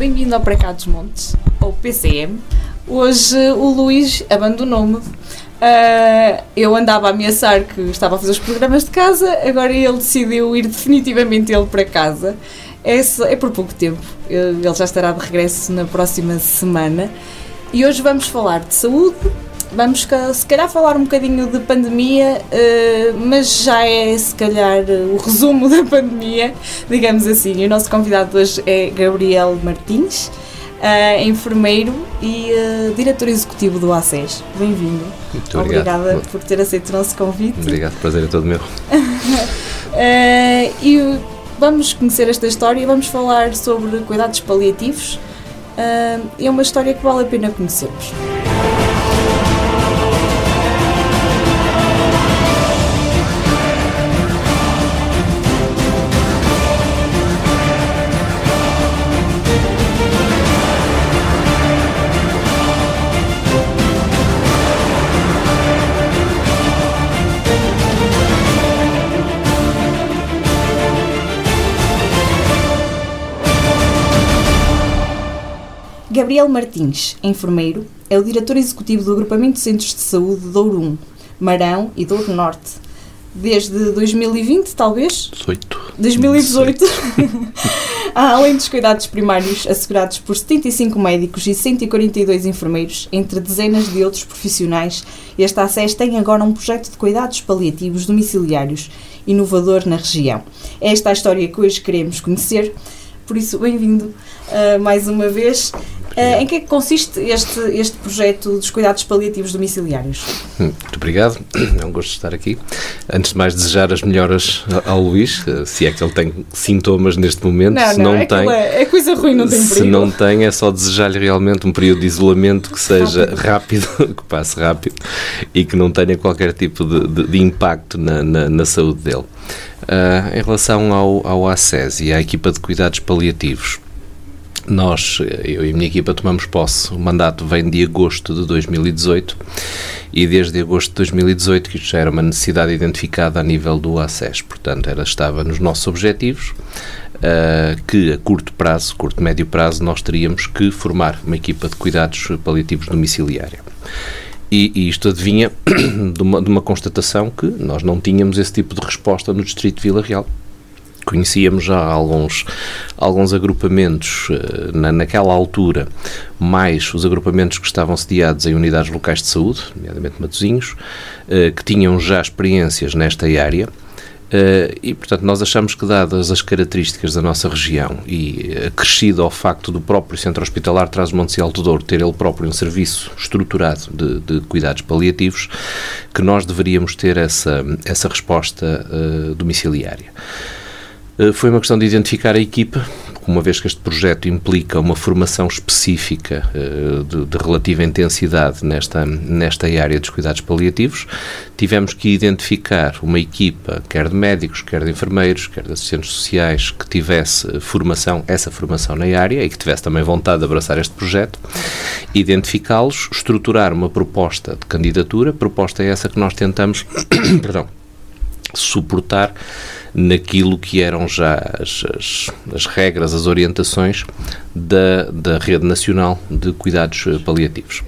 bem-vindo ao Para dos Montes, ou PCM. Hoje o Luís abandonou-me. Uh, eu andava a ameaçar que estava a fazer os programas de casa, agora ele decidiu ir definitivamente ele para casa. É, é por pouco tempo, ele já estará de regresso na próxima semana. E hoje vamos falar de saúde, vamos se calhar falar um bocadinho de pandemia, uh, mas já é se calhar o resumo da pandemia, digamos assim. E o nosso convidado hoje é Gabriel Martins, uh, enfermeiro e uh, diretor executivo do ACES. Bem-vindo. Muito Obrigada por ter aceito o nosso convite. Obrigado, prazer é todo meu. e vamos conhecer esta história e vamos falar sobre cuidados paliativos. é uma história que vale a pena conhecermos. Gabriel Martins, enfermeiro, é o diretor executivo do Agrupamento de Centros de Saúde Douro 1, Marão e Douro Norte. Desde 2020, talvez? 18. 2018. Além dos cuidados primários assegurados por 75 médicos e 142 enfermeiros, entre dezenas de outros profissionais, este ACES tem agora um projeto de cuidados paliativos domiciliários inovador na região. É esta a história que hoje queremos conhecer, por isso, bem-vindo uh, mais uma vez. Uh, em que é que consiste este, este projeto dos cuidados paliativos domiciliários? Muito obrigado, é um gosto estar aqui. Antes de mais, desejar as melhoras ao Luís, se é que ele tem sintomas neste momento. Não, se não, não é, tem, é, é coisa ruim, não tem Se perigo. não tem, é só desejar-lhe realmente um período de isolamento que seja rápido, rápido que passe rápido e que não tenha qualquer tipo de, de, de impacto na, na, na, saúde dele. Uh, em relação ao, ao ACES e à equipa de cuidados paliativos, nós, eu e a minha equipa, tomamos posse. O mandato vem de agosto de 2018 e desde agosto de 2018 que isto já era uma necessidade identificada a nível do ACES. Portanto, era, estava nos nossos objetivos uh, que a curto prazo, curto médio prazo, nós teríamos que formar uma equipa de cuidados paliativos domiciliária. E, e, isto adivinha de uma, de uma constatação que nós não tínhamos esse tipo de resposta no Distrito de Vila Real conhecíamos já alguns, alguns agrupamentos uh, na, naquela altura, mais os agrupamentos que estavam sediados em unidades locais de saúde, nomeadamente Matosinhos, uh, que tinham já experiências nesta área. Uh, e, portanto, nós achamos que, dadas as características da nossa região e acrescido ao facto do próprio Centro Hospitalar Trás-Montes e Alto Douro ter ele próprio um serviço estruturado de, de, cuidados paliativos, que nós deveríamos ter essa, essa resposta uh, domiciliária. Uh, foi uma questão de identificar a equipa, uma vez que este projeto implica uma formação específica uh, de, de, relativa intensidade nesta, nesta área dos cuidados paliativos, tivemos que identificar uma equipa, quer de médicos, quer de enfermeiros, quer de assistentes sociais, que tivesse formação, essa formação na área e que tivesse também vontade de abraçar este projeto, identificá-los, estruturar uma proposta de candidatura, proposta é essa que nós tentamos, perdão, suportar naquilo que eram já as, as, as, regras, as orientações da, da Rede Nacional de Cuidados Paliativos.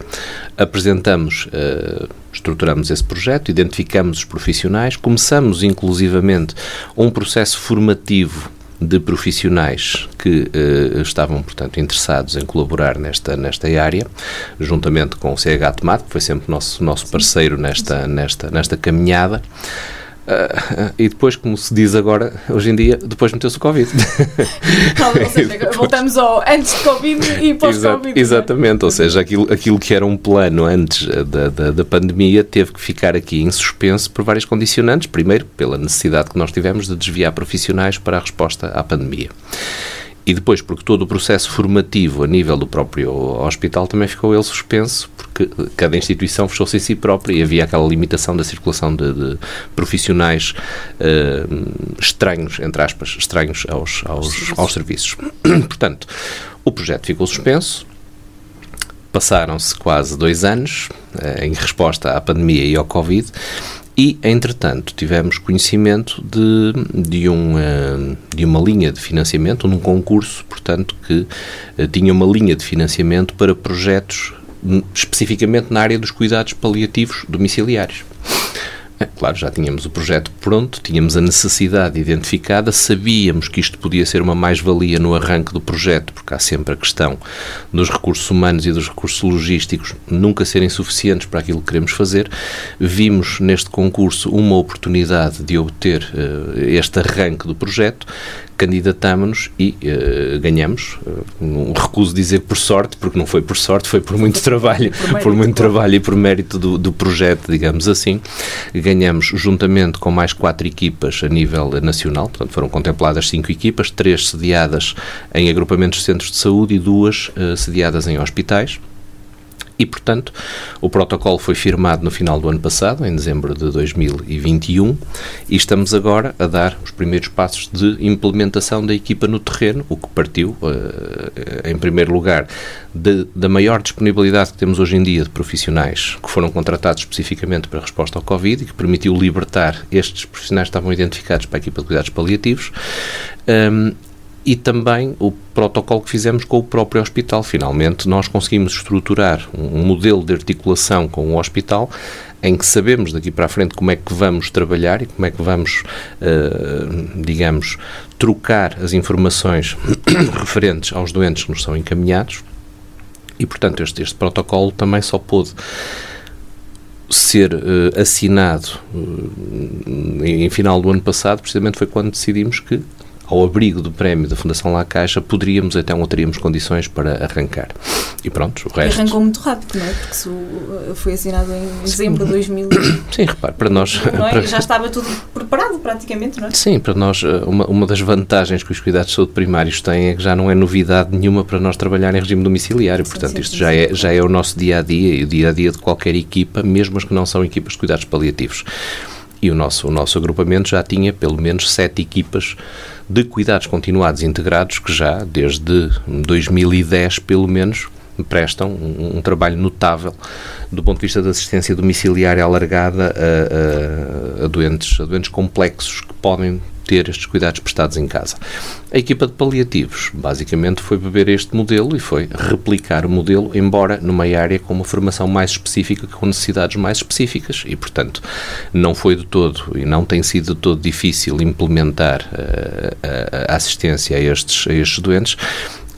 Apresentamos, uh, estruturamos esse projeto, identificamos os profissionais, começamos inclusivamente um processo formativo de profissionais que uh, estavam, portanto, interessados em colaborar nesta, nesta área, juntamente com o CH Tomate, que foi sempre nosso, nosso parceiro nesta, nesta, nesta caminhada. Uh, e depois, como se diz agora, hoje em dia, depois meteu-se o Covid. ou seja, voltamos ao antes de Covid e pós-Covid. Exa exatamente, ou seja, aquilo, aquilo que era um plano antes da, da, da, pandemia teve que ficar aqui em suspenso por várias condicionantes. Primeiro, pela necessidade que nós tivemos de desviar profissionais para a resposta à pandemia. E depois, porque todo o processo formativo a nível do próprio hospital também ficou ele suspenso, porque cada instituição fechou-se em si própria e havia aquela limitação da circulação de, de profissionais uh, estranhos, entre aspas, estranhos aos, aos, aos serviços. Portanto, o projeto ficou suspenso, passaram-se quase dois anos uh, em resposta à pandemia e ao Covid, E, entretanto, tivemos conhecimento de, de, um, uh, de uma linha de financiamento, num concurso, portanto, que uh, tinha uma linha de financiamento para projetos hum, especificamente na área dos cuidados paliativos domiciliários. Claro, já tínhamos o projeto pronto, tínhamos a necessidade identificada, sabíamos que isto podia ser uma mais-valia no arranque do projeto, porque há sempre a questão dos recursos humanos e dos recursos logísticos nunca serem suficientes para aquilo que queremos fazer. Vimos neste concurso uma oportunidade de obter uh, este arranque do projeto, candidatámonos e uh, ganhamos. Uh, não recuso dizer por sorte, porque não foi por sorte, foi por muito trabalho, por, por muito trabalho e por mérito do, do projeto, digamos assim. Ganhamos juntamente com mais quatro equipas a nível nacional, portanto foram contempladas cinco equipas, três sediadas em agrupamentos de centros de saúde e duas uh, sediadas em hospitais. E, portanto, o protocolo foi firmado no final do ano passado, em dezembro de 2021, e estamos agora a dar os primeiros passos de implementação da equipa no terreno, o que partiu, uh, em primeiro lugar, de, da maior disponibilidade que temos hoje em dia de profissionais que foram contratados especificamente para a resposta ao Covid e que permitiu libertar estes profissionais que estavam identificados para a equipa de cuidados paliativos. Um, e também o protocolo que fizemos com o próprio hospital. Finalmente, nós conseguimos estruturar um modelo de articulação com o hospital em que sabemos daqui para a frente como é que vamos trabalhar e como é que vamos, uh, digamos, trocar as informações referentes aos doentes que nos são encaminhados. E, portanto, este, este protocolo também só pôde ser uh, assinado uh, em, em final do ano passado, precisamente foi quando decidimos que ao abrigo do prémio da Fundação La Caixa, poderíamos até ou teríamos condições para arrancar. E pronto, o resto... Arrancou muito rápido, não é? Porque foi assinado em dezembro de 2000. Sim, repare, para nós... É? Para... Já estava tudo preparado praticamente, não é? Sim, para nós, eh, uma, uma das vantagens que os cuidados de saúde primários têm é que já não é novidade nenhuma para nós trabalhar em regime domiciliário. Portanto, sim, sim, isto sim, já, é, já é o nosso dia-a-dia e o dia-a-dia -dia de qualquer equipa, mesmo as que não são equipas de cuidados paliativos. E o nosso, o nosso agrupamento já tinha pelo menos sete equipas de cuidados continuados integrados que já, desde 2010 pelo menos, prestam um, um, trabalho notável do ponto de vista da assistência domiciliária alargada a, a, a, doentes, a doentes complexos que podem ter estes cuidados prestados em casa. A equipa de paliativos basicamente foi beber este modelo e foi replicar o modelo, embora numa área com uma formação mais específica, com necessidades mais específicas e, portanto, não foi de todo e não tem sido de todo difícil implementar uh, a, assistência a estes, a estes doentes.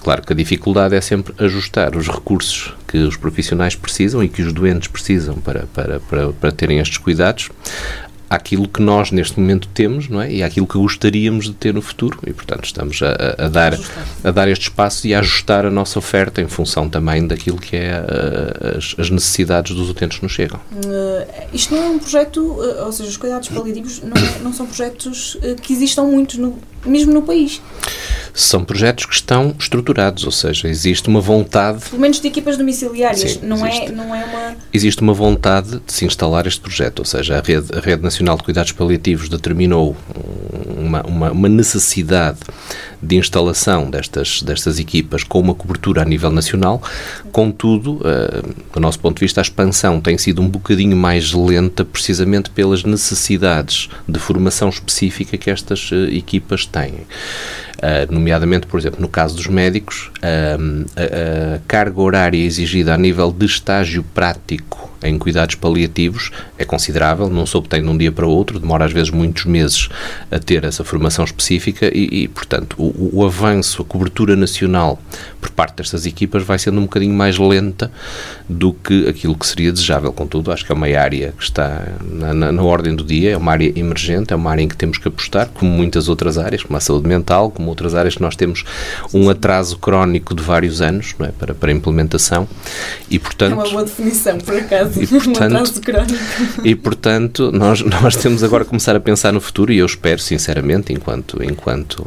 Claro que a dificuldade é sempre ajustar os recursos que os profissionais precisam e que os doentes precisam para, para, para, para terem estes cuidados àquilo que nós neste momento temos não é? e àquilo que gostaríamos de ter no futuro e portanto estamos a, a dar a dar este espaço e a ajustar a nossa oferta em função também daquilo que é a, as, as, necessidades dos utentes que nos chegam. Uh, isto não é um projeto, uh, ou seja, os cuidados paliativos não, é, não são projetos uh, que existam muito no, mesmo no país são projetos que estão estruturados, ou seja, existe uma vontade. Pelo menos de equipas domiciliárias, Sim, não, é, não é uma. Existe uma vontade de se instalar este projeto, ou seja, a Rede, a Rede Nacional de Cuidados Paliativos determinou uma, uma, uma necessidade de instalação destas, destas equipas com uma cobertura a nível nacional. Contudo, uh, do nosso ponto de vista, a expansão tem sido um bocadinho mais lenta, precisamente pelas necessidades de formação específica que estas uh, equipas têm. Uh, nomeadamente, por exemplo, no caso dos médicos, a, carga horária exigida a nível de estágio prático em cuidados paliativos é considerável, não se obtém de um dia para o outro, demora às vezes muitos meses a ter essa formação específica e, e portanto, o, o, avanço, a cobertura nacional por parte destas equipas vai sendo um bocadinho mais lenta do que aquilo que seria desejável. Contudo, acho que é uma área que está na, na, na ordem do dia, é uma área emergente, é uma área em que temos que apostar, como muitas outras áreas, como a saúde mental, como outras áreas que nós temos um atraso crónico de vários anos é, para, para implementação e, portanto... É uma boa definição, por acaso e portanto, e portanto nós, nós temos agora a começar a pensar no futuro e eu espero sinceramente, enquanto, enquanto,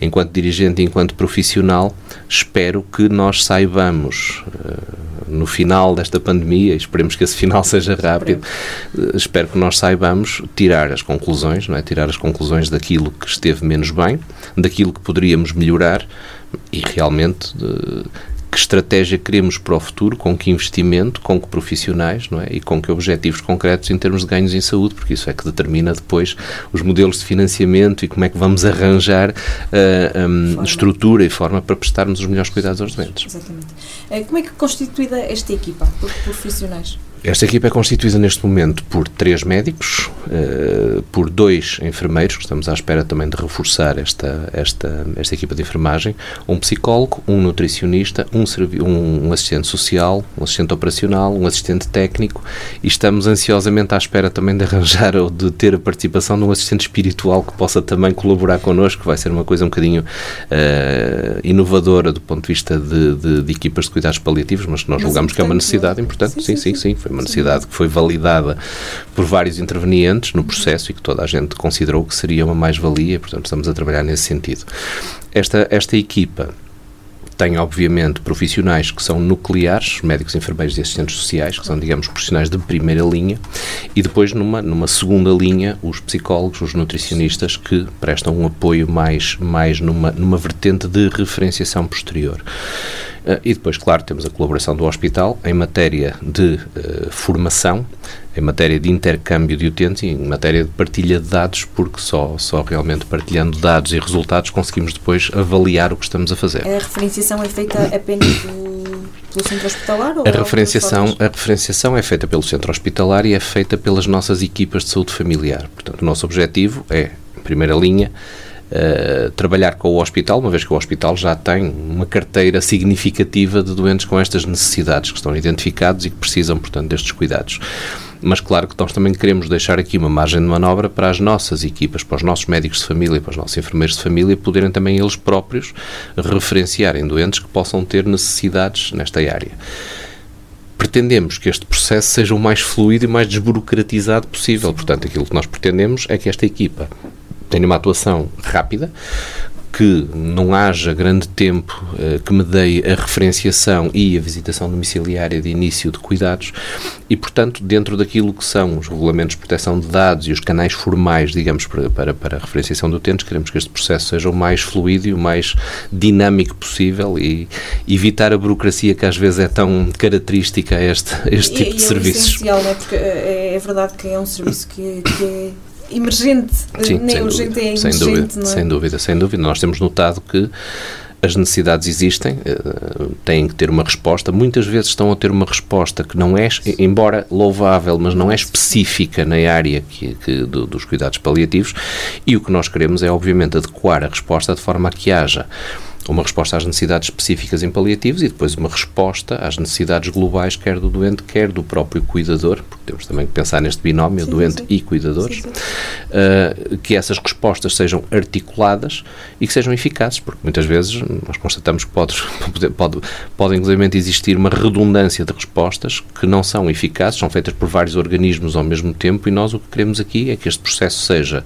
enquanto dirigente, enquanto profissional, espero que nós saibamos uh, no final desta pandemia, esperemos que esse final seja rápido, uh, espero que nós saibamos tirar as conclusões, não é? tirar as conclusões daquilo que esteve menos bem, daquilo que poderíamos melhorar e realmente uh, que estratégia queremos para o futuro, com que investimento, com que profissionais não é? e com que objetivos concretos em termos de ganhos em saúde, porque isso é que determina depois os modelos de financiamento e como é que vamos arranjar uh, eh, um, estrutura e forma para prestarmos os melhores cuidados aos doentes. Exatamente. Uh, como é que é constituída esta equipa por profissionais? Esta equipa é constituída neste momento por três médicos, uh, por dois enfermeiros, que estamos à espera também de reforçar esta, esta, esta equipa de enfermagem, um psicólogo, um nutricionista, um, um, assistente social, um assistente operacional, um assistente técnico e estamos ansiosamente à espera também de arranjar ou de ter a participação de um assistente espiritual que possa também colaborar connosco, vai ser uma coisa um bocadinho uh, inovadora do ponto de vista de, de, de, equipas de cuidados paliativos, mas que nós mas julgamos que é uma necessidade importante. sim, sim. sim, sim uma necessidade que foi validada por vários intervenientes no processo e que toda a gente considerou que seria uma mais-valia, portanto estamos a trabalhar nesse sentido. Esta, esta equipa tem, obviamente, profissionais que são nucleares, médicos, enfermeiros e assistentes sociais, que são, digamos, profissionais de primeira linha, e depois, numa, numa segunda linha, os psicólogos, os nutricionistas, que prestam um apoio mais, mais numa, numa vertente de referenciação posterior. Uh, e depois, claro, temos a colaboração do hospital em matéria de uh, formação, em matéria de intercâmbio de utentes e em matéria de partilha de dados, porque só, só realmente partilhando dados e resultados conseguimos depois avaliar o que estamos a fazer. A referenciação é feita apenas pelo centro hospitalar? Ou a, referenciação, a referenciação é feita pelo centro hospitalar e é feita pelas nossas equipas de saúde familiar. Portanto, o nosso objetivo é, em primeira linha, Uh, trabalhar com o hospital, uma vez que o hospital já tem uma carteira significativa de doentes com estas necessidades que estão identificados e que precisam, portanto, destes cuidados. Mas claro que nós também queremos deixar aqui uma margem de manobra para as nossas equipas, para os nossos médicos de família, para os nossos enfermeiros de família, poderem também eles próprios referenciarem doentes que possam ter necessidades nesta área pretendemos que este processo seja o mais fluido e mais desburocratizado possível. Portanto, aquilo que nós pretendemos é que esta equipa tenha uma atuação rápida, que não haja grande tempo uh, que me dê a referenciação e a visitação domiciliária de início de cuidados e, portanto, dentro daquilo que são os regulamentos de proteção de dados e os canais formais, digamos, para, para, para a referenciação de utentes, queremos que este processo seja o mais fluido e o mais dinâmico possível e evitar a burocracia que às vezes é tão característica a este, a este tipo e, de e é serviços. É essencial, não é? Porque é, é verdade que é um serviço que, que é emergente, Sim, nem urgente, dúvida, é emergente, sem dúvida, é? Sem dúvida, sem dúvida. Nós temos notado que as necessidades existem, uh, têm que ter uma resposta. Muitas vezes estão a ter uma resposta que não é, embora louvável, mas não é específica na área que, que do, dos cuidados paliativos. E o que nós queremos é, obviamente, adequar a resposta de forma a que haja uma resposta às necessidades específicas em paliativos e depois uma resposta às necessidades globais, quer do doente, quer do próprio cuidador, porque temos também que pensar neste binómio, sim, doente sim. e cuidadores, sim, uh, que essas respostas sejam articuladas e que sejam eficazes, porque muitas vezes nós constatamos que pode, pode, pode inclusive existir uma redundância de respostas que não são eficazes, são feitas por vários organismos ao mesmo tempo e nós o que queremos aqui é que este processo seja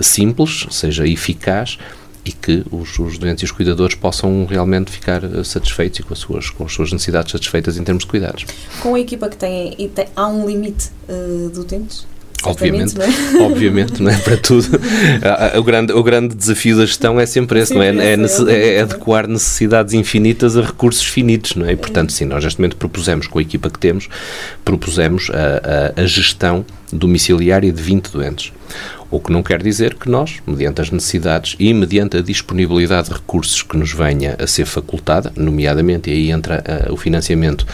simples, seja eficaz e que os, os, doentes e os cuidadores possam realmente ficar eh, satisfeitos e com as suas, com as suas necessidades satisfeitas em termos de cuidados. Com a equipa que tem, e tem há um limite uh, de utentes? Obviamente, não é? obviamente, não é para tudo. o, grande, o grande desafio da gestão é sempre esse, sim, não é? É, é, é, adequar necessidades infinitas a recursos finitos, não é? E, portanto, sim, nós neste momento propusemos, com a equipa que temos, propusemos a, a, a gestão domiciliária de 20 doentes. O que não quer dizer que nós, mediante as necessidades e mediante a disponibilidade de recursos que nos venha a ser facultada, nomeadamente, e aí entra uh, o financiamento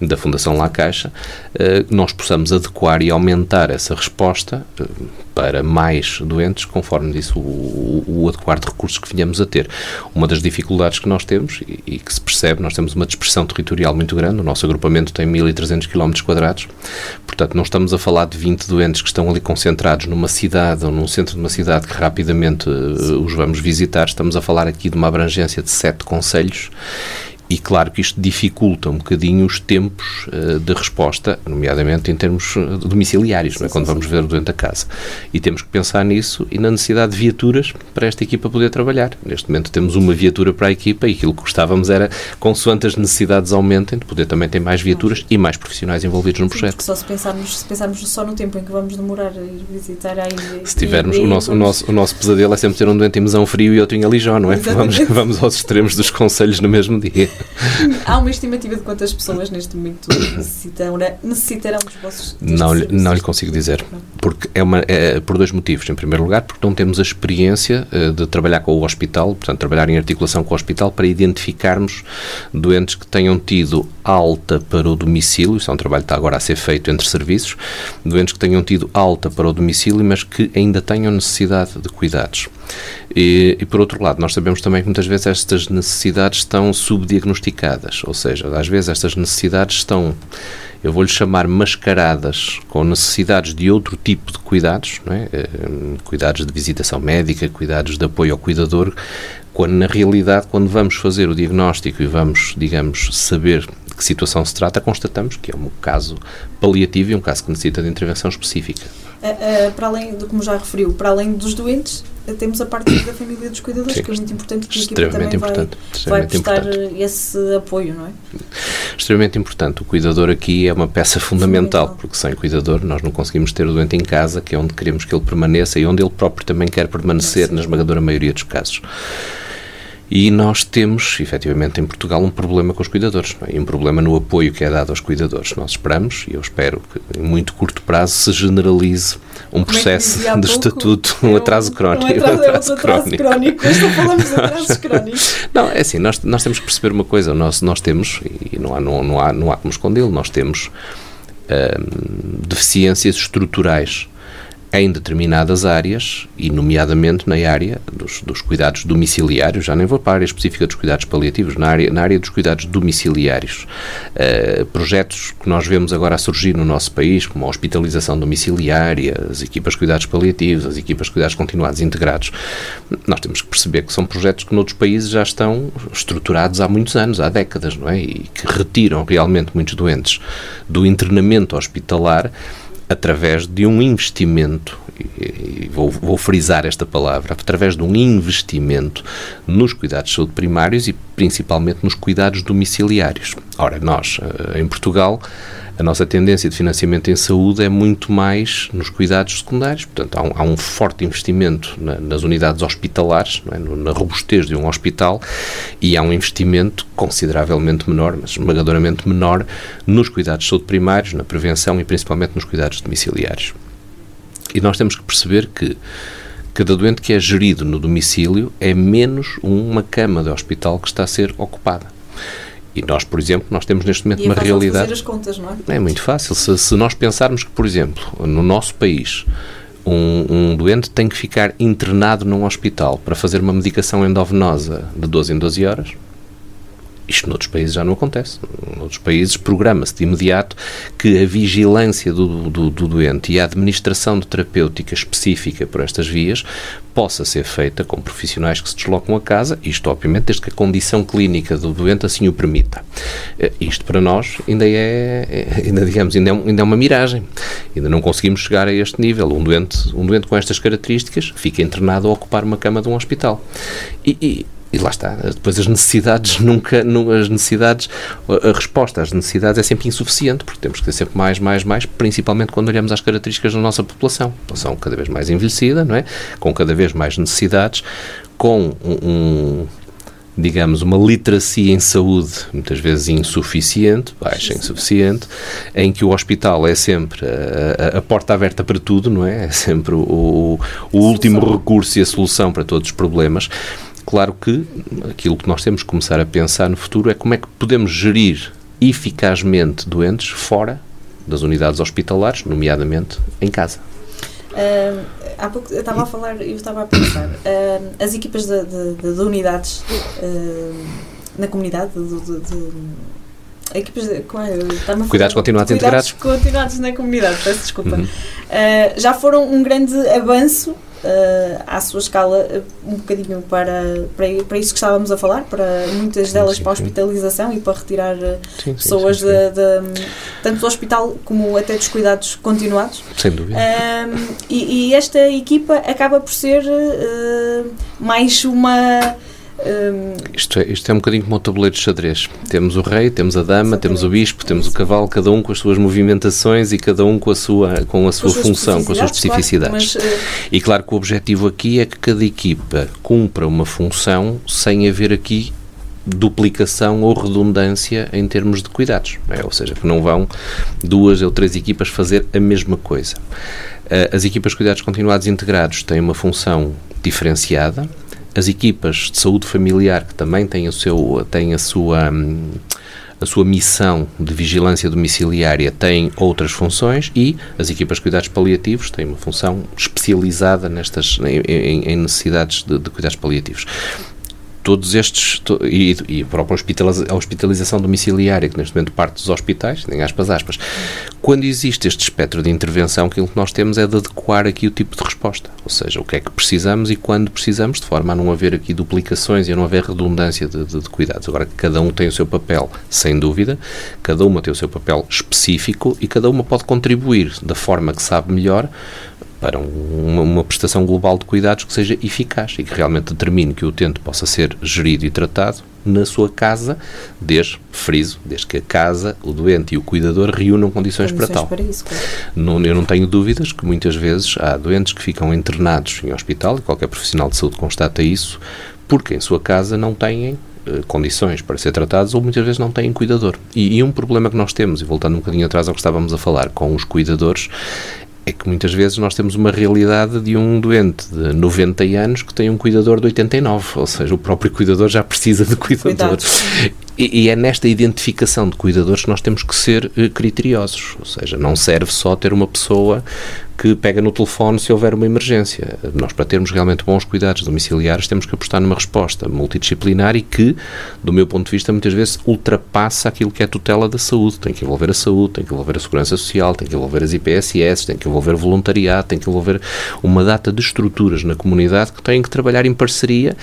da Fundação La Caixa, uh, nós possamos adequar e aumentar essa resposta uh, para mais doentes, conforme disse o, o, o, adequar de recursos que venhamos a ter. Uma das dificuldades que nós temos e, e que se percebe, nós temos uma dispersão territorial muito grande, o nosso agrupamento tem 1.300 km quadrados, portanto não estamos a falar de 20 doentes que estão ali concentrados numa cidade ou num centro de uma cidade que rapidamente uh, os vamos visitar, estamos a falar aqui de uma abrangência de sete conselhos e claro que isto dificulta um bocadinho os tempos uh, de resposta, nomeadamente em termos eh, domiciliários, sim, é? quando sim, vamos sim. ver doente a casa. E temos que pensar nisso e na necessidade de viaturas para esta equipa poder trabalhar. Neste momento temos uma viatura para a equipa e aquilo que gostávamos era, consoante as necessidades aumentem, de poder também ter mais viaturas e mais profissionais envolvidos no projeto. só se pensarmos, se pensarmos só no tempo em que vamos demorar a ir visitar a Se tivermos, o nosso, o, nosso, o nosso pesadelo é sempre ter um doente em mesão frio e outro em Alijó, não é? Vamos, vamos aos extremos dos conselhos no mesmo dia. Há uma estimativa de quantas pessoas neste momento necessitarão, necessitarão dos vossos não, não lhe consigo dizer. Porque é, uma, é por dois motivos. Em primeiro lugar, porque não temos a experiência uh, de trabalhar com o hospital, portanto, trabalhar em articulação com o hospital para identificarmos doentes que tenham tido alta para o domicílio, isso é um trabalho que está agora a ser feito entre serviços, doentes que tenham tido alta para o domicílio, mas que ainda tenham necessidade de cuidados. E, e, por outro lado, nós sabemos também que muitas vezes estas necessidades estão subdiagnosticadas, ou seja, às vezes estas necessidades estão, eu vou-lhe chamar mascaradas com necessidades de outro tipo de cuidados, é? Eh, cuidados de visitação médica, cuidados de apoio ao cuidador, quando na realidade, quando vamos fazer o diagnóstico e vamos, digamos, saber de que situação se trata, constatamos que é um caso paliativo e um caso que necessita de intervenção específica. Uh, uh, para além do como já referiu, para além dos doentes, temos a parte da família dos cuidadores, Sim. que é muito importante que a equipa também importante, vai, vai prestar importante. esse apoio, não é? Extremamente importante. O cuidador aqui é uma peça fundamental, fundamental, porque sem cuidador nós não conseguimos ter o doente em casa, que é onde queremos que ele permaneça e onde ele próprio também quer permanecer, na esmagadora maioria dos casos. E nós temos, efetivamente, em Portugal um problema com os cuidadores, é? e um problema no apoio que é dado aos cuidadores. Nós esperamos, e eu espero que em muito curto prazo se generalize um é processo é de estatuto, um, atraso crónico. Um atraso, um atraso, um atraso crónico. Hoje falamos de atrasos crónicos. Não, é assim, nós, nós temos que perceber uma coisa, nós, nós temos, e não há, não, não há, não há como escondê-lo, nós temos hum, deficiências estruturais em determinadas áreas, e nomeadamente na área dos, dos, cuidados domiciliários, já nem vou para a área específica dos cuidados paliativos, na área, na área dos cuidados domiciliários. Uh, projetos que nós vemos agora a surgir no nosso país, como a hospitalização domiciliária, as equipas de cuidados paliativos, as equipas de cuidados continuados integrados, nós temos que perceber que são projetos que noutros países já estão estruturados há muitos anos, há décadas, não é? E que retiram realmente muitos doentes do internamento hospitalar através de um investimento, e vou, vou, frisar esta palavra, através de um investimento nos cuidados de saúde primários e principalmente nos cuidados domiciliários. Ora, nós, eh, em Portugal, a nossa tendência de financiamento em saúde é muito mais nos cuidados secundários. Portanto, há um, há um forte investimento na, nas unidades hospitalares, é? na robustez de um hospital, e há um investimento consideravelmente menor, mas esmagadoramente menor, nos cuidados de saúde primários, na prevenção e principalmente nos cuidados domiciliários. E nós temos que perceber que cada doente que é gerido no domicílio é menos uma cama de hospital que está a ser ocupada. E nós, por exemplo, nós temos neste momento e é uma realidade. Fazer as contas, não é? é muito fácil. Se, se nós pensarmos que, por exemplo, no nosso país, um, um, doente tem que ficar internado num hospital para fazer uma medicação endovenosa de 12 em 12 horas, isto noutros países já não acontece. Noutros países programa-se de imediato que a vigilância do, do, do, doente e a administração de terapêutica específica por estas vias possa ser feita com profissionais que se deslocam a casa, isto obviamente desde que a condição clínica do doente assim o permita. Eh, isto para nós ainda é, é ainda digamos, ainda é, ainda é uma miragem. Ainda não conseguimos chegar a este nível. Um doente, um doente com estas características fica internado a ocupar uma cama de um hospital. E, e e lá está. Depois as necessidades nunca, as necessidades, a resposta às necessidades é sempre insuficiente, porque temos que ter sempre mais, mais, mais, principalmente quando olhamos às características da nossa população. População cada vez mais envelhecida, não é? Com cada vez mais necessidades, com um, um digamos, uma literacia em saúde muitas vezes insuficiente, baixa, insuficiente, em que o hospital é sempre a, a, a porta aberta para tudo, não é? É sempre o, o último recurso e a solução para todos os problemas. Claro que aquilo que nós temos que começar a pensar no futuro é como é que podemos gerir eficazmente doentes fora das unidades hospitalares, nomeadamente em casa. Uh, há pouco eu estava a falar, eu estava a pensar, uh, as equipas de, de, de, de unidades uh, na comunidade, de, equipas de, é, cuidados continuados integrados continuados na comunidade, peço desculpa uhum. já foram um grande avanço à sua escala uh, um bocadinho para, para, para isso que estávamos a falar, para muitas delas sim, para a hospitalização sim. e para retirar uh, sim, pessoas de, de, tanto do hospital como até dos cuidados continuados. Sem dúvida. E, e, esta equipa acaba por ser mais uma um, isto, é, isto é um bocadinho como o tabuleiro de xadrez. Temos o rei, temos a dama, Exatamente. temos o bispo, temos o cavalo, cada um com as suas movimentações e cada um com a sua, com a sua com função, com as suas especificidades. Claro, mas, uh... E claro que o objetivo aqui é que cada equipa cumpra uma função sem haver aqui duplicação ou redundância em termos de cuidados, é? ou seja, que não vão duas ou três equipas fazer a mesma coisa. Uh, as equipas de cuidados continuados integrados têm uma função diferenciada, as equipas de saúde familiar, que também têm, o seu, têm a sua. Hum, a sua missão de vigilância domiciliária têm outras funções e as equipas de cuidados paliativos têm uma função especializada nestas em, em necessidades de, de cuidados paliativos todos estes, e, e a própria hospitalização, a hospitalização domiciliária, que neste momento parte dos hospitais, nem aspas, aspas, quando existe este espectro de intervenção, aquilo que nós temos é de adequar aqui o tipo de resposta, ou seja, o que é que precisamos e quando precisamos, de forma a não haver aqui duplicações e a não haver redundância de, de, de cuidados. Agora, cada um tem o seu papel, sem dúvida, cada uma tem o seu papel específico e cada uma pode contribuir da forma que sabe melhor para uma, uma, prestação global de cuidados que seja eficaz e que realmente determine que o utente possa ser gerido e tratado na sua casa, desde, friso, desde que a casa, o doente e o cuidador reúnam condições, condições para tal. Para isso, claro. não, eu não tenho dúvidas que muitas vezes há doentes que ficam internados em hospital, e qualquer profissional de saúde constata isso, porque em sua casa não têm eh, condições para ser tratados ou muitas vezes não têm cuidador. E, e, um problema que nós temos, e voltando um bocadinho atrás ao que estávamos a falar com os cuidadores, é que muitas vezes nós temos uma realidade de um doente de 90 anos que tem um cuidador de 89, ou seja, o próprio cuidador já precisa de cuidador. E, e, é nesta identificação de cuidadores que nós temos que ser uh, criteriosos, ou seja, não serve só ter uma pessoa que pega no telefone se houver uma emergência. Nós, para termos realmente bons cuidados domiciliares, temos que apostar numa resposta multidisciplinar e que, do meu ponto de vista, muitas vezes ultrapassa aquilo que é a tutela da saúde. Tem que envolver a saúde, tem que envolver a segurança social, tem que envolver as IPSS, tem que envolver voluntariado, tem que envolver uma data de estruturas na comunidade que têm que trabalhar em parceria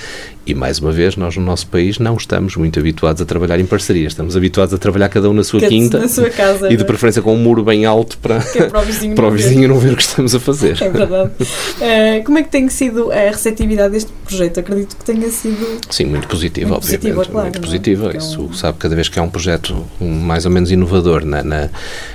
e, mais uma vez, nós no nosso país não estamos muito habituados a trabalhar em parceria. Estamos habituados a trabalhar cada um na sua quinta na sua casa, e, de é? preferência, com um muro bem alto para, é para o vizinho, para o vizinho não ver o que estamos a fazer. É verdade. Uh, como é que tem sido a receptividade deste projeto? Acredito que tenha sido... Sim, muito positiva, muito obviamente. Positiva, claro, muito é? positiva. Isso um... sabe, cada vez que há um projeto mais ou menos inovador na, na,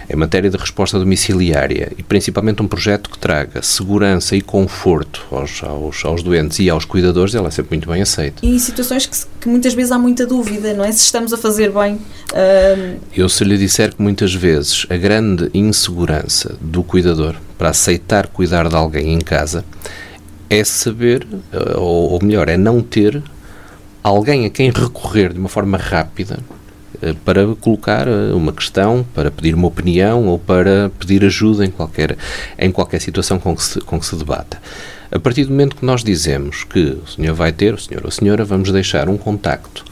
em matéria de resposta domiciliária e, principalmente, um projeto que traga segurança e conforto aos, aos, aos doentes e aos cuidadores, ela é sempre muito bem aceita. E situações que, que, muitas vezes há muita dúvida, não é? Se estamos a fazer bem. Uh... Eu se lhe disser que muitas vezes a grande insegurança do cuidador para aceitar cuidar de alguém em casa é saber, ah, ou, ou melhor, é não ter alguém a quem recorrer de uma forma rápida ah, para colocar uma questão, para pedir uma opinião ou para pedir ajuda em qualquer, em qualquer situação com que se, com que se debata. A partir do momento que nós dizemos que o senhor vai ter, o senhor ou a senhora, vamos deixar um contacto,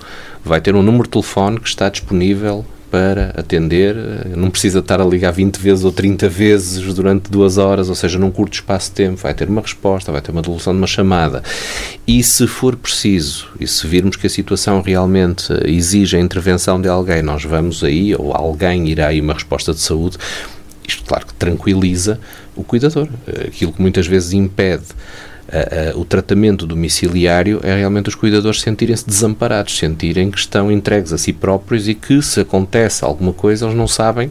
vai ter um número de telefone que está disponível para atender, não precisa estar a ligar 20 vezes ou 30 vezes durante duas horas, ou seja, num curto espaço de tempo, vai ter uma resposta, vai ter uma devolução de uma chamada. E se for preciso, e se virmos que a situação realmente exige a intervenção de alguém, nós vamos aí, ou alguém irá aí uma resposta de saúde, isto, claro, que tranquiliza o cuidador. Aquilo que muitas vezes impede uh, uh, o tratamento domiciliário é realmente os cuidadores sentirem-se desamparados, sentirem que estão entregues a si próprios e que, se acontece alguma coisa, eles não sabem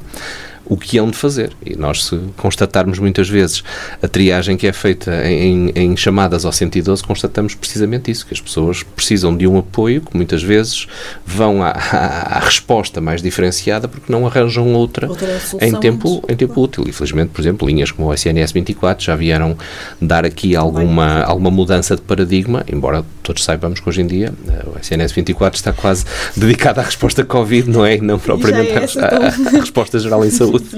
o que hão de fazer. E nós, se constatarmos muitas vezes a triagem que é feita em, em chamadas ao 112, constatamos precisamente isso, que as pessoas precisam de um apoio que muitas vezes vão à, à, à resposta mais diferenciada porque não arranjam outra, outra em, tempo, em tempo útil. E felizmente, por exemplo, linhas como o SNS 24 já vieram dar aqui alguma, alguma mudança de paradigma, embora todos saibamos que hoje em dia eh, o SNS 24 está quase dedicado à resposta Covid, não é? Não propriamente é à, à resposta geral em saúde.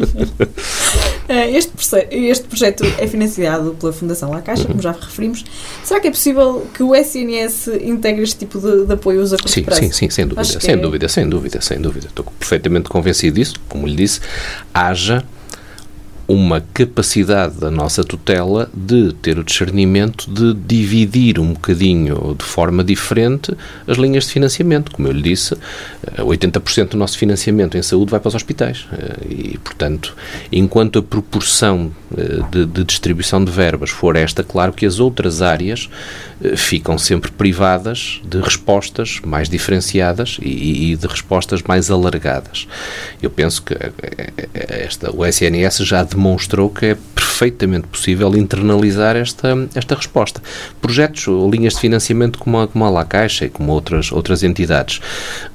Eh, este, este projeto é financiado pela Fundação La Caixa, como já referimos. Será que é possível que o SNS integre este tipo de, de apoios a curto sim, prazo? Sim, sim, sem dúvida, sem é... dúvida, sem dúvida, sem dúvida. Estou perfeitamente convencido disso. Como lhe disse, haja uma capacidade da nossa tutela de ter o discernimento de dividir um bocadinho de forma diferente as linhas de financiamento. Como eu lhe disse, 80% eh, do nosso financiamento em saúde vai para os hospitais eh, e, portanto, enquanto a proporção eh, de, de distribuição de verbas for esta, claro que as outras áreas ficam sempre privadas de respostas mais diferenciadas e, e de respostas mais alargadas. Eu penso que esta, o SNS já demonstrou que é perfeitamente possível internalizar esta, esta resposta. Projetos ou linhas de financiamento como a, como a La Caixa e como outras, outras entidades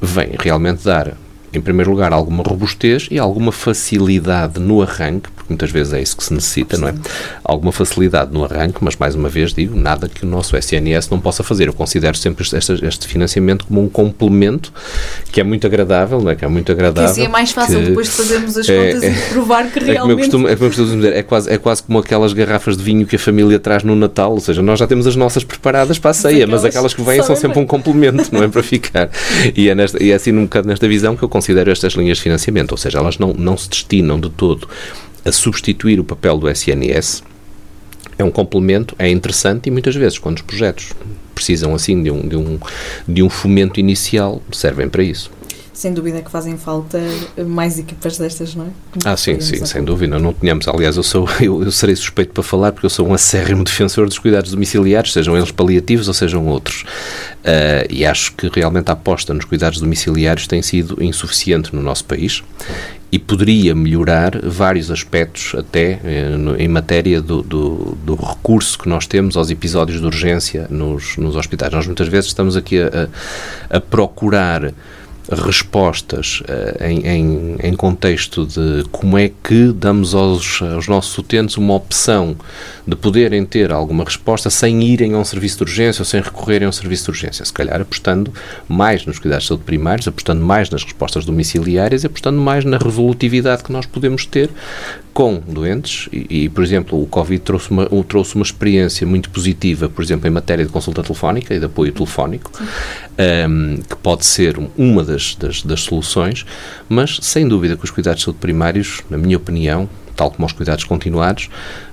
vêm realmente dar em primeiro lugar, alguma robustez e alguma facilidade no arranque, muitas vezes é isso que se necessita, Sim. não é? Alguma facilidade no arranque, mas mais uma vez digo, nada que o nosso SNS não possa fazer. Eu considero sempre este, este financiamento como um complemento que é muito agradável, não é? Que é muito agradável. Que assim é mais fácil depois de fazermos as é, contas é, e provar que realmente... É como eu costumo, é como eu costumo dizer, é quase, é quase como aquelas garrafas de vinho que a família traz no Natal, ou seja, nós já temos as nossas preparadas para a ceia, mas aquelas que vêm são sempre um complemento, não é? Para ficar. E é, nesta, e é assim um bocado nesta visão que eu considero estas linhas de financiamento, ou seja, elas não, não se destinam de todo a substituir o papel do SNS, é um complemento, é interessante e muitas vezes, quando os projetos precisam assim de um, de um, de um fomento inicial, servem para isso sem dúvida que fazem falta mais equipas destas, não é? Como ah, sim, sim, sem dúvida. Não tínhamos, aliás, eu, sou, eu, eu, serei suspeito para falar porque eu sou um acérrimo defensor dos cuidados domiciliares, sejam eles paliativos ou sejam outros. Uh, e acho que realmente a aposta nos cuidados domiciliários tem sido insuficiente no nosso país e poderia melhorar vários aspectos, até eh, em matéria do, do, do, recurso que nós temos aos episódios de urgência nos, nos hospitais. Nós muitas vezes estamos aqui a, a procurar respostas uh, em, em, em, contexto de como é que damos aos, aos nossos utentes uma opção de poderem ter alguma resposta sem irem a um serviço de urgência ou sem recorrerem a um serviço de urgência. Se calhar apostando mais nos cuidados de saúde primários, apostando mais nas respostas domiciliárias e apostando mais na resolutividade que nós podemos ter com doentes e, e, por exemplo, o Covid trouxe uma, trouxe uma experiência muito positiva, por exemplo, em matéria de consulta telefónica e de apoio telefónico, um, que pode ser uma das, das, das, soluções, mas sem dúvida que os cuidados de saúde primários, na minha opinião, tal como os cuidados continuados,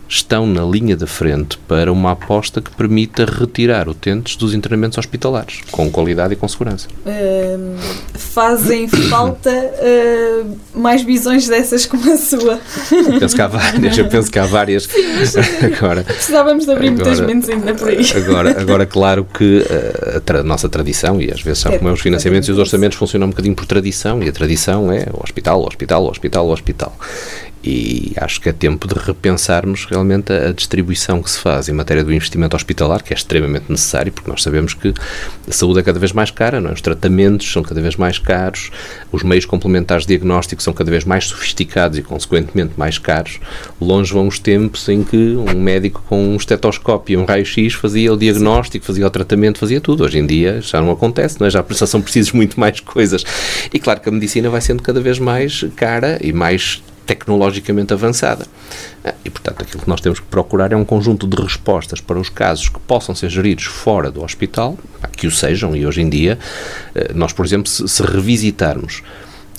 estão na linha da frente para uma aposta que permita retirar utentes dos internamentos hospitalares, com qualidade e com segurança. Uh, fazem falta uh, mais visões dessas como a sua. Eu penso que há várias, eu penso que há várias. Sim, agora, precisávamos de abrir agora, muitas mentes ainda por aí. Agora, agora claro que a, tra nossa tradição, e às vezes sabe é, como é os financiamentos e os orçamentos funcionam um bocadinho por tradição, e a tradição é o hospital, o hospital, o hospital, o hospital. E acho que é tempo de repensarmos realmente a, distribuição que se faz em matéria do investimento hospitalar, que é extremamente necessário, porque nós sabemos que a saúde é cada vez mais cara, é? os tratamentos são cada vez mais caros, os meios complementares de diagnóstico são cada vez mais sofisticados e, consequentemente, mais caros. Longe vão os tempos em que um médico com um estetoscópio e um raio-x fazia o diagnóstico, fazia o tratamento, fazia tudo. Hoje em dia já não acontece, não é? já são precisas muito mais coisas. E claro que a medicina vai sendo cada vez mais cara e mais tecnologicamente avançada. Ah, e, portanto, aquilo que nós temos que procurar é um conjunto de respostas para os casos que possam ser geridos fora do hospital, que o sejam, e hoje em dia, ah, nós, por exemplo, se, se revisitarmos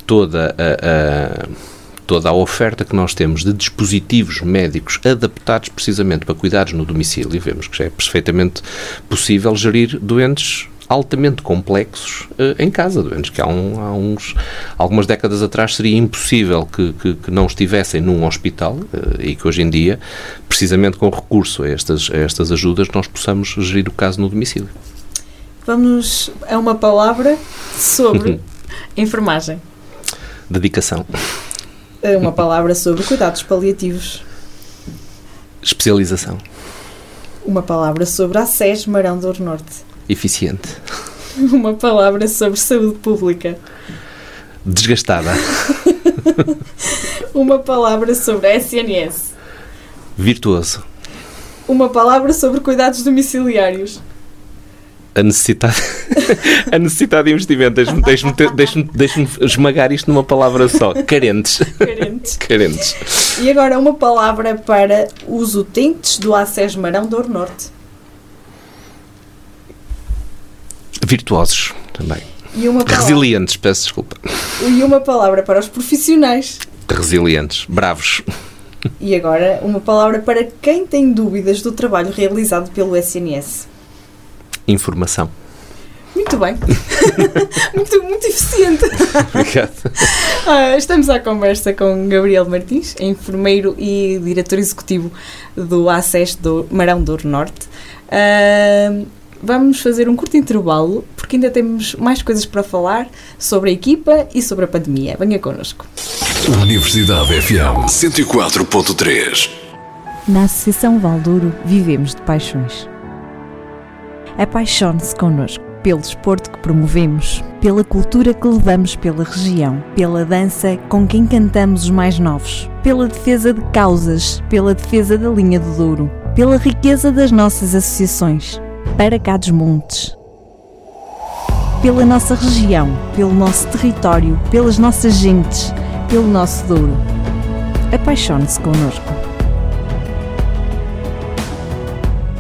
toda a, a toda a oferta que nós temos de dispositivos médicos adaptados precisamente para cuidados no domicílio, vemos que já é perfeitamente possível gerir doentes altamente complexos uh, em casa, doentes que há, um, há, uns, algumas décadas atrás seria impossível que, que, que não estivessem num hospital uh, e que hoje em dia, precisamente com recurso a estas, a estas ajudas, nós possamos gerir o caso no domicílio. Vamos a uma palavra sobre enfermagem. Dedicação. Uma palavra sobre cuidados paliativos. Especialização. Uma palavra sobre a SES Marão do Norte eficiente. Uma palavra sobre saúde pública. Desgastada. Uma palavra sobre SNS. Virtuoso. Uma palavra sobre cuidados domiciliários. A necessidade, a necessidade de investimento. Deixe deixe esmagar isto numa palavra só. Carentes. Carentes. Carentes. E agora uma palavra para os utentes do ACES Marão do Norte. Virtuosos também. Palavra... Resilientes, peço desculpa. E uma palavra para os profissionais. Resilientes, bravos. E agora, uma palavra para quem tem dúvidas do trabalho realizado pelo SNS. Informação. Muito bem. muito, muito eficiente. Obrigado. Ah, estamos à conversa com Gabriel Martins, enfermeiro e diretor executivo do ACES do Marão Douro Norte. Uh, vamos fazer um curto intervalo, porque ainda temos mais coisas para falar sobre a equipa e sobre a pandemia. Venha connosco. Universidade FM 104.3 Na Associação Valdouro vivemos de paixões. Apaixone-se connosco pelo desporto que promovemos, pela cultura que levamos pela região, pela dança com quem cantamos os mais novos, pela defesa de causas, pela defesa da linha do Douro, pela riqueza das nossas associações, para cá dos montes. Pela nossa região, pelo nosso território, pelas nossas gentes, pelo nosso Douro. Apaixone-se connosco.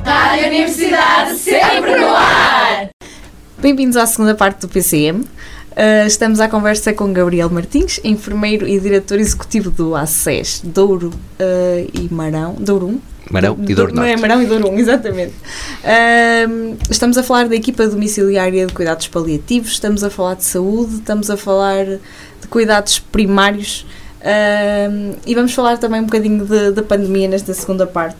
Rádio Universidade sempre no ar! Bem-vindos à segunda parte do PCM. Uh, estamos à conversa com Gabriel Martins, enfermeiro e diretor executivo do ACES, Douro uh, e Marão. Douro 1? Marão e Douro Norte. É, Marão e Douro 1, exatamente. Uh, estamos a falar da equipa domiciliária de cuidados paliativos, estamos a falar de saúde, estamos a falar de cuidados primários e vamos falar também um bocadinho da pandemia nesta segunda parte.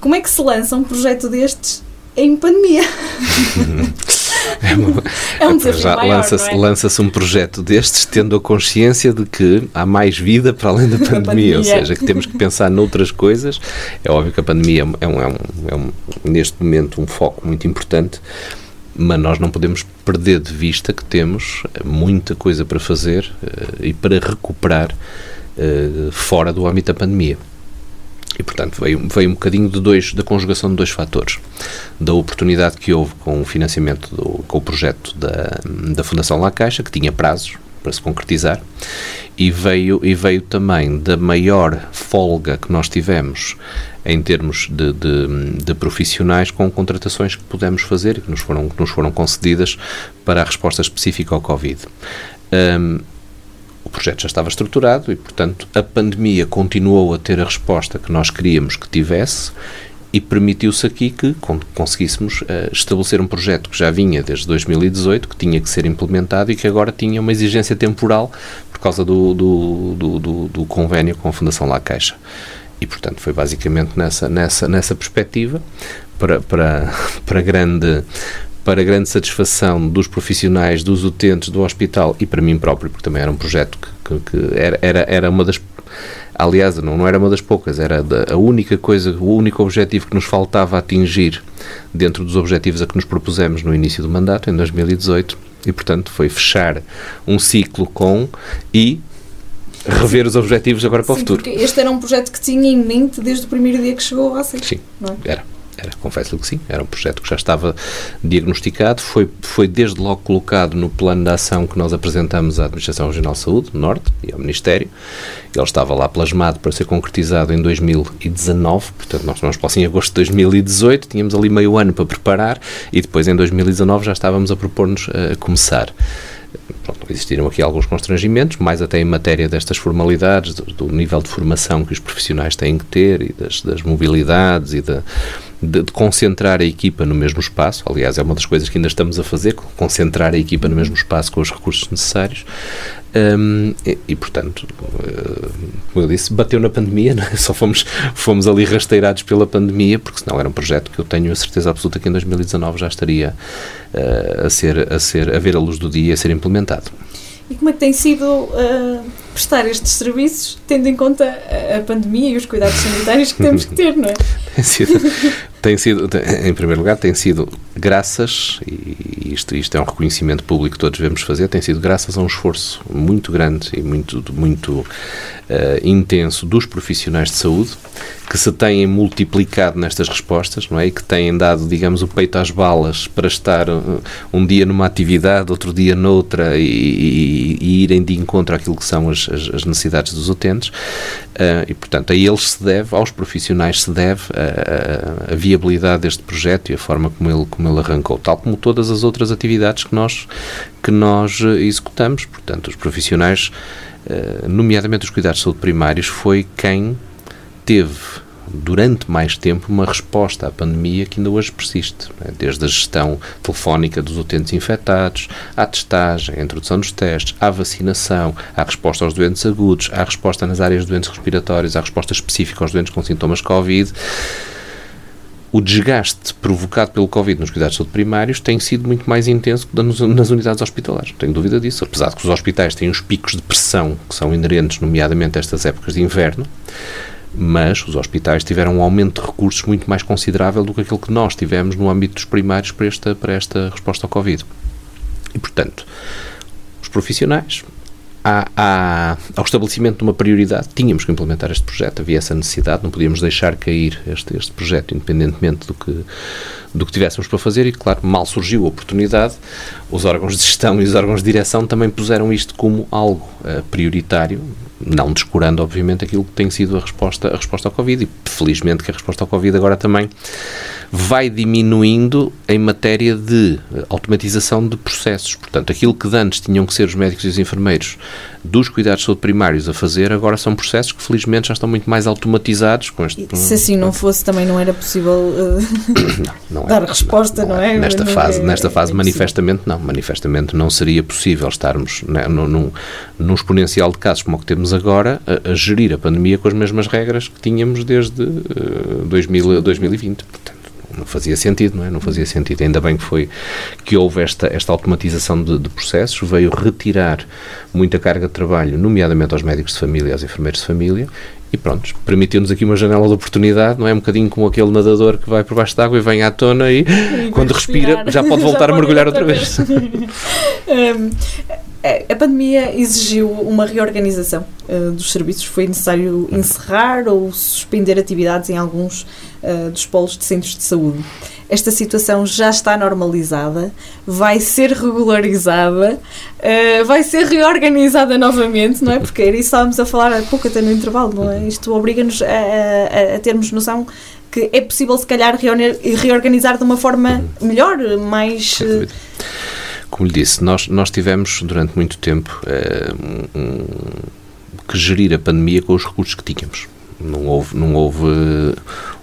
Como é que se lança um projeto destes em pandemia? É, é um desafio já lança-se, é? lança-se um projeto destes tendo a consciência de que há mais vida para além da pandemia, pandemia. ou seja, que temos que pensar noutras coisas. É óbvio que a pandemia é, um, é, um, é um, neste momento um foco muito importante, mas nós não podemos perder de vista que temos muita coisa para fazer uh, e para recuperar uh, fora do âmbito da pandemia. E, portanto, veio, veio um bocadinho de dois, da conjugação de dois fatores. Da oportunidade que houve com o financiamento, do, com o projeto da, da Fundação La Caixa, que tinha prazos para se concretizar, e veio, e veio também da maior folga que nós tivemos em termos de, de, de, profissionais com contratações que pudemos fazer e que nos foram, que nos foram concedidas para a resposta específica ao Covid. Um, projeto já estava estruturado e, portanto, a pandemia continuou a ter a resposta que nós queríamos que tivesse e permitiu-se aqui que conseguíssemos uh, estabelecer um projeto que já vinha desde 2018, que tinha que ser implementado e que agora tinha uma exigência temporal por causa do, do, do, do, do convênio com a Fundação La Caixa. E, portanto, foi basicamente nessa, nessa, nessa perspectiva, para, para, para grande para grande satisfação dos profissionais, dos utentes do hospital e para mim próprio, porque também era um projeto que, que, que era, era, era uma das. Aliás, não, não era uma das poucas, era da, a única coisa, o único objetivo que nos faltava atingir dentro dos objetivos a que nos propusemos no início do mandato, em 2018, e portanto foi fechar um ciclo com e rever os objetivos agora para Sim, o futuro. Este era um projeto que tinha em mente desde o primeiro dia que chegou a vocês. Sim, é? era. Era, confesso-lhe que sim, era um projeto que já estava diagnosticado, foi, foi desde logo colocado no plano de ação que nós apresentamos à Administração Regional de Saúde, Norte, e ao Ministério. Ele estava lá plasmado para ser concretizado em 2019, portanto nós vamos para em agosto de 2018, tínhamos ali meio ano para preparar e depois em 2019 já estávamos a propor-nos a começar. Pronto, existiram aqui alguns constrangimentos, mais até em matéria destas formalidades, do, do, nível de formação que os profissionais têm que ter e das, das mobilidades e da, de, de, concentrar a equipa no mesmo espaço. Aliás, é uma das coisas que ainda estamos a fazer, concentrar a equipa no mesmo espaço com os recursos necessários. Um, e, e, portanto, uh, como eu disse, bateu na pandemia, é? só fomos, fomos ali rasteirados pela pandemia, porque senão era um projeto que eu tenho a certeza absoluta que em 2019 já estaria uh, a, ser, a, ser, a ver a luz do dia e a ser implementado. E como é que tem sido uh, prestar estes serviços, tendo em conta a, pandemia e os cuidados sanitários que temos que ter, não é? tem sido, tem sido, em primeiro lugar, tem sido graças, e isto, isto é um reconhecimento público que todos devemos fazer, tem sido graças a um esforço muito grande e muito, muito uh, intenso dos profissionais de saúde que se têm multiplicado nestas respostas, não é? E que têm dado, digamos, o peito às balas para estar uh, um dia numa atividade, outro dia noutra e, e, e irem de encontro àquilo que são as, as, as necessidades dos utentes. Uh, e, portanto, a eles se deve, aos profissionais se deve a, a, a, viabilidade deste projeto e a forma como ele, como ele arrancou, tal como todas as outras atividades que nós, que nós uh, executamos. Portanto, os profissionais, nomeadamente os cuidados de saúde primários, foi quem teve durante mais tempo uma resposta à pandemia que ainda hoje persiste, né? desde a gestão telefónica dos utentes infectados, à testagem, à introdução dos testes, à vacinação, à resposta aos doentes agudos, à resposta nas áreas de doentes respiratórios, à resposta específica aos doentes com sintomas Covid. o desgaste provocado pelo Covid nos cuidados de saúde primários tem sido muito mais intenso que nas unidades hospitalares. Tenho dúvida disso. Apesar de que os hospitais têm os picos de pressão que são inerentes, nomeadamente, a estas épocas de inverno, mas os hospitais tiveram um aumento de recursos muito mais considerável do que aquele que nós tivemos no âmbito dos primários para esta, para esta resposta ao Covid. E, portanto, os profissionais, ao estabelecimento de uma prioridade, tínhamos que implementar este projeto, havia essa necessidade, não podíamos deixar cair este, este projeto, independentemente do que, do que tivéssemos para fazer, e claro, mal surgiu a oportunidade, os órgãos de gestão e os órgãos de direção também puseram isto como algo uh, prioritário, não descurando, obviamente, aquilo que tem sido a resposta, a resposta ao Covid, e felizmente que a resposta ao Covid agora também vai diminuindo em matéria de automatização de processos. Portanto, aquilo que antes tinham que ser os médicos e os enfermeiros dos cuidados de saúde primários a fazer, agora são processos que felizmente já estão muito mais automatizados. Com este, se assim não fosse, também não era possível uh, não, não dar é, resposta, não, não é? Nesta não fase, é, nesta fase é manifestamente não. Manifestamente não seria possível estarmos né, num, num exponencial de casos como o que temos agora a, a, gerir a pandemia com as mesmas regras que tínhamos desde uh, 2000, 2020. Portanto, não fazia sentido, não é? Não fazia sentido. Ainda bem que foi que houve esta, esta automatização de, de processos, veio retirar muita carga de trabalho, nomeadamente aos médicos de família, aos enfermeiros de família, e pronto, permitiu-nos aqui uma janela de oportunidade, não é? Um bocadinho como aquele nadador que vai por baixo d'água e vem à tona e, e quando respira já pode voltar já a mergulhar outra, outra vez. um, a pandemia exigiu uma reorganização uh, dos serviços. Foi necessário encerrar ou suspender atividades em alguns uh, dos polos de centros de saúde. Esta situação já está normalizada, vai ser regularizada, uh, vai ser reorganizada novamente, não é? Porque era isso estávamos a falar há pouco, até no intervalo, não é? Isto obriga-nos a, a, a termos noção que é possível, se calhar, reorganizar de uma forma melhor, mais como lhe disse, nós, nós tivemos durante muito tempo é, um, que gerir a pandemia com os recursos que tínhamos. Não houve, não houve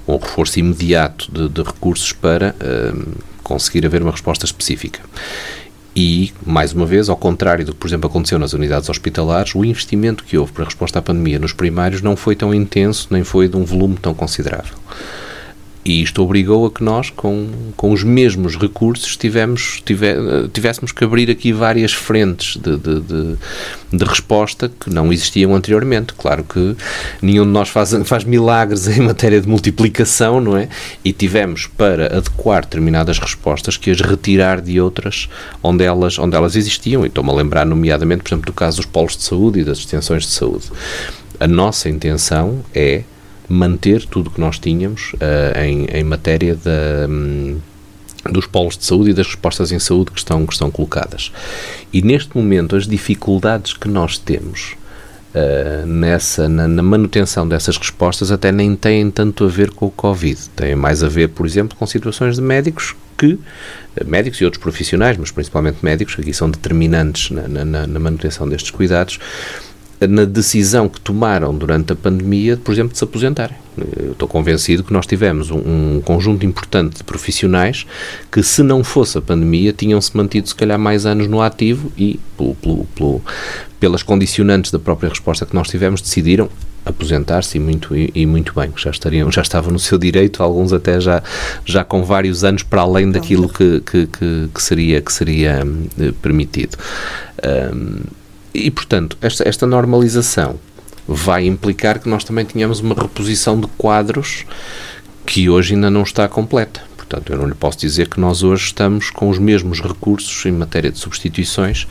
um reforço imediato de, de recursos para é, conseguir haver uma resposta específica. E, mais uma vez, ao contrário do que, por exemplo, aconteceu nas unidades hospitalares, o investimento que houve para a resposta à pandemia nos primários não foi tão intenso, nem foi de um volume tão considerável. E isto obrigou a que nós, com, com os mesmos recursos, tivemos, tive, tivéssemos que abrir aqui várias frentes de, de, de, de, resposta que não existiam anteriormente. Claro que nenhum de nós faz, faz milagres em matéria de multiplicação, não é? E tivemos, para adequar determinadas respostas, que as retirar de outras onde elas, onde elas existiam. E estou-me a lembrar, nomeadamente, por exemplo, do caso dos polos de saúde e das extensões de saúde. A nossa intenção é manter tudo o que nós tínhamos uh, em, em matéria. Um, dos polos de saúde e das respostas em saúde que estão, que estão colocadas. E neste momento, as dificuldades que nós temos uh, nessa, na, na, manutenção dessas respostas até nem têm tanto a ver com o Covid. Têm mais a ver, por exemplo, com situações de médicos que, uh, médicos e outros profissionais, mas principalmente médicos, que aqui são determinantes na, na, na manutenção destes cuidados, na decisão que tomaram durante a pandemia, por exemplo, de se aposentarem. Eu estou convencido que nós tivemos um, um, conjunto importante de profissionais que, se não fosse a pandemia, tinham-se mantido, se calhar, mais anos no ativo e, pelo, pelo, pelo, pelas condicionantes da própria resposta que nós tivemos, decidiram aposentar-se e muito, e, e, muito bem, já estariam, já estavam no seu direito, alguns até já, já com vários anos para além daquilo que, que, que, que seria, que seria eh, permitido. Um, e, portanto, esta, esta normalização vai implicar que nós também tenhamos uma reposição de quadros que hoje ainda não está completa. Portanto, eu não lhe posso dizer que nós hoje estamos com os mesmos recursos em matéria de substituições,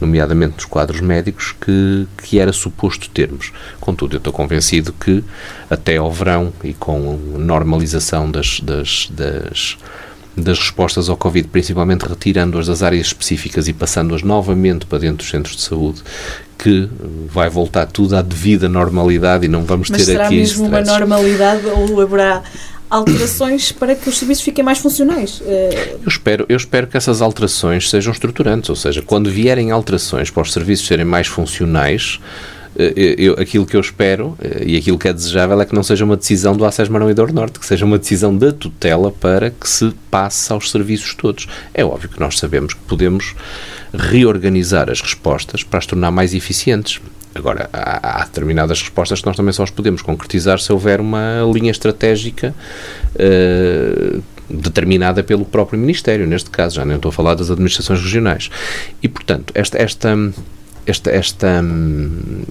nomeadamente nos quadros médicos, que, que era suposto termos. Contudo, eu estou convencido que até ao verão e com normalização das, das, das das respostas ao Covid, principalmente retirando-as das áreas específicas e passando-as novamente para dentro dos centros de saúde, que vai voltar tudo à devida normalidade e não vamos Mas ter será aqui mesmo uma normalidade ou haverá alterações para que os serviços fiquem mais funcionais? Eh, eu espero, eu espero que essas alterações sejam estruturantes, ou seja, quando vierem alterações para os serviços serem mais funcionais, eu, aquilo que eu espero eh, e aquilo que é desejável é que não seja uma decisão do Acesso Marão e do Norte, que seja uma decisão da tutela para que se passe aos serviços todos. É óbvio que nós sabemos que podemos reorganizar as respostas para as tornar mais eficientes. Agora, há, há, determinadas respostas que nós também só as podemos concretizar se houver uma linha estratégica uh, determinada pelo próprio Ministério, neste caso, já nem estou a falar das administrações regionais. E, portanto, esta, esta esta, esta,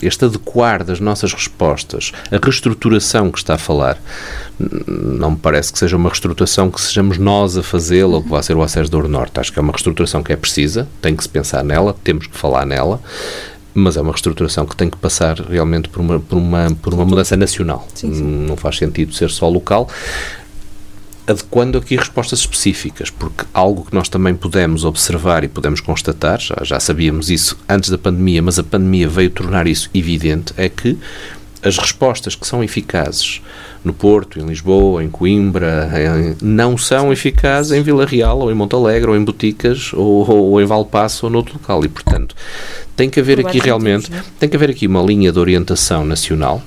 este adequar das nossas respostas, a reestruturação que está a falar, não me parece que seja uma reestruturação que sejamos nós a fazê-la ou que vá ser o acesso do Norte. Acho que é uma reestruturação que é precisa, tem que se pensar nela, temos que falar nela, mas é uma reestruturação que tem que passar realmente por uma, por uma, por uma mudança nacional. Sim, sim. Não faz sentido ser só local adequando aqui respostas específicas, porque algo que nós também pudemos observar e pudemos constatar, já, já sabíamos isso antes da pandemia, mas a pandemia veio tornar isso evidente, é que as respostas que são eficazes no Porto, em Lisboa, em Coimbra, em, não são eficazes em Vila Real, ou em Montalegre, ou em Boticas, ou, ou em Valpasso, ou noutro local. E, portanto, tem que haver aqui realmente, né? tem que haver aqui uma linha de orientação nacional,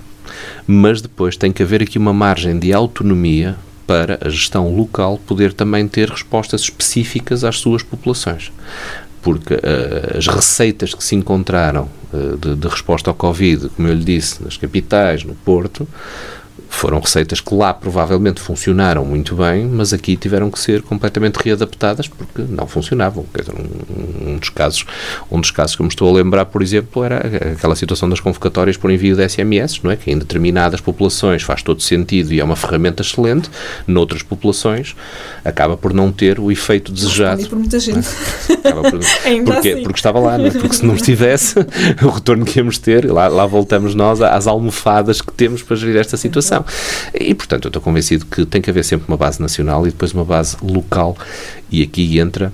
mas depois tem que haver aqui uma margem de autonomia para a gestão local poder também ter respostas específicas às suas populações. Porque uh, as receitas que se encontraram uh, de, de resposta ao Covid, como eu lhe disse, nas capitais, no Porto, foram receitas que lá provavelmente funcionaram muito bem, mas aqui tiveram que ser completamente readaptadas porque não funcionavam. Um, um, dos casos, um dos casos que me estou a lembrar, por exemplo, era aquela situação das convocatórias por envio de SMS, não é? Que em determinadas populações faz todo sentido e é uma ferramenta excelente, noutras populações acaba por não ter o efeito desejado. por muita gente. É? Por, porque, assim. porque estava lá, não é? Porque se não estivesse, o retorno que íamos ter, lá, lá voltamos nós às almofadas que temos para gerir esta situação. E, portanto, eu estou convencido que tem que haver sempre uma base nacional e depois uma base local, e aqui entra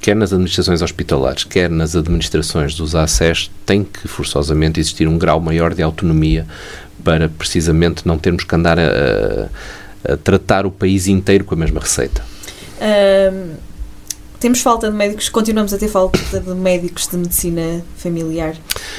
quer nas administrações hospitalares, quer nas administrações dos ACES, tem que forçosamente existir um grau maior de autonomia para precisamente não termos que andar a, a tratar o país inteiro com a mesma receita. Temos falta de médicos, continuamos a ter falta de médicos de medicina familiar.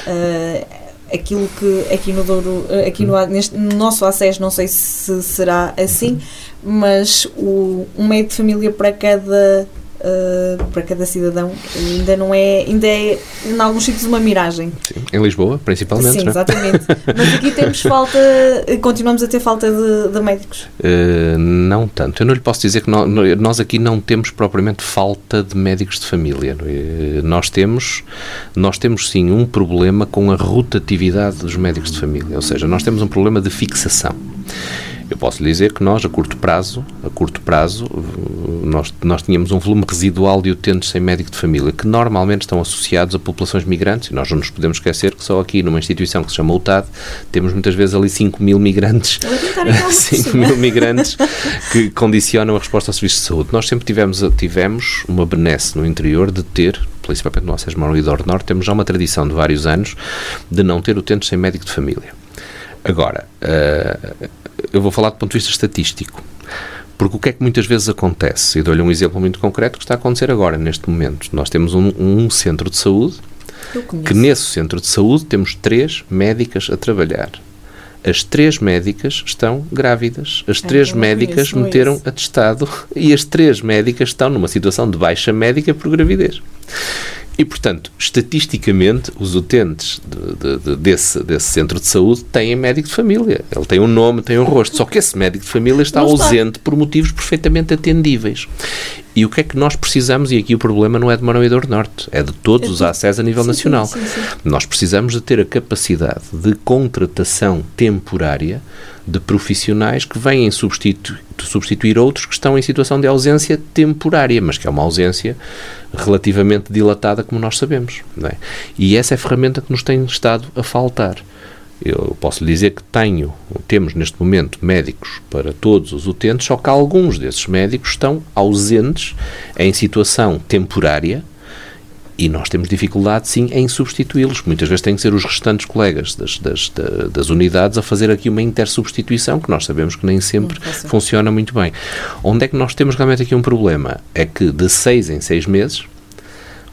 Uh, aquilo que aqui no Douro, aqui no, neste, no nosso acesso, não sei se será assim, mas o, um meio de família para cada Uh, para cada cidadão ainda não é ainda é em alguns sítios uma miragem. Sim, em Lisboa principalmente Sim, é? exatamente. Mas aqui temos falta continuamos a ter falta de, de médicos. Uh, não tanto. Eu não lhe posso dizer que nós, nós aqui não temos propriamente falta de médicos de família uh, nós temos nós temos sim um problema com a rotatividade dos médicos de família. Ou seja nós temos um problema de fixação eu posso lhe dizer que nós, a curto prazo, a curto prazo, nós, nós tínhamos um volume residual de utentes sem médico de família, que normalmente estão associados a populações migrantes, e nós não nos podemos esquecer que só aqui, numa instituição que se chama UTAD, temos muitas vezes ali 5 mil migrantes, 5 mil migrantes que condicionam a resposta ao serviço de saúde. Nós sempre tivemos, tivemos uma benesse no interior de ter principalmente no Acesso Moro e Norte, temos já uma tradição de vários anos de não ter utentes sem médico de família. Agora, uh, eu vou falar do ponto de vista estatístico. Porque o que é que muitas vezes acontece? E dou-lhe um exemplo muito concreto que está a acontecer agora, neste momento. Nós temos um, um centro de saúde, que nesse centro de saúde temos três médicas a trabalhar. As três médicas estão grávidas. As é, três médicas meteram atestado e as três médicas estão numa situação de baixa médica por gravidez. E, portanto, estatisticamente, os utentes de, de, de, desse, desse centro de saúde têm médico de família. Ele tem um nome, tem um rosto. Só que esse médico de família está não ausente está. por motivos perfeitamente atendíveis. E o que é que nós precisamos, e aqui o problema não é de Morador Norte, é de todos é os acessos a nível sim, nacional. Sim, sim, nós precisamos de ter a capacidade de contratação temporária de profissionais que vêm substituir, substituir outros que estão em situação de ausência temporária, mas que é uma ausência relativamente dilatada, como nós sabemos. É? E essa é a ferramenta que nos tem estado a faltar. Eu posso lhe dizer que tenho, temos neste momento médicos para todos os utentes, só que alguns desses médicos estão ausentes em situação temporária e nós temos dificuldade, sim, em substituí-los. Muitas vezes têm que ser os restantes colegas das, das, das unidades a fazer aqui uma intersubstituição, que nós sabemos que nem sempre funciona muito bem. Onde é que nós temos realmente aqui um problema? É que de seis em seis meses,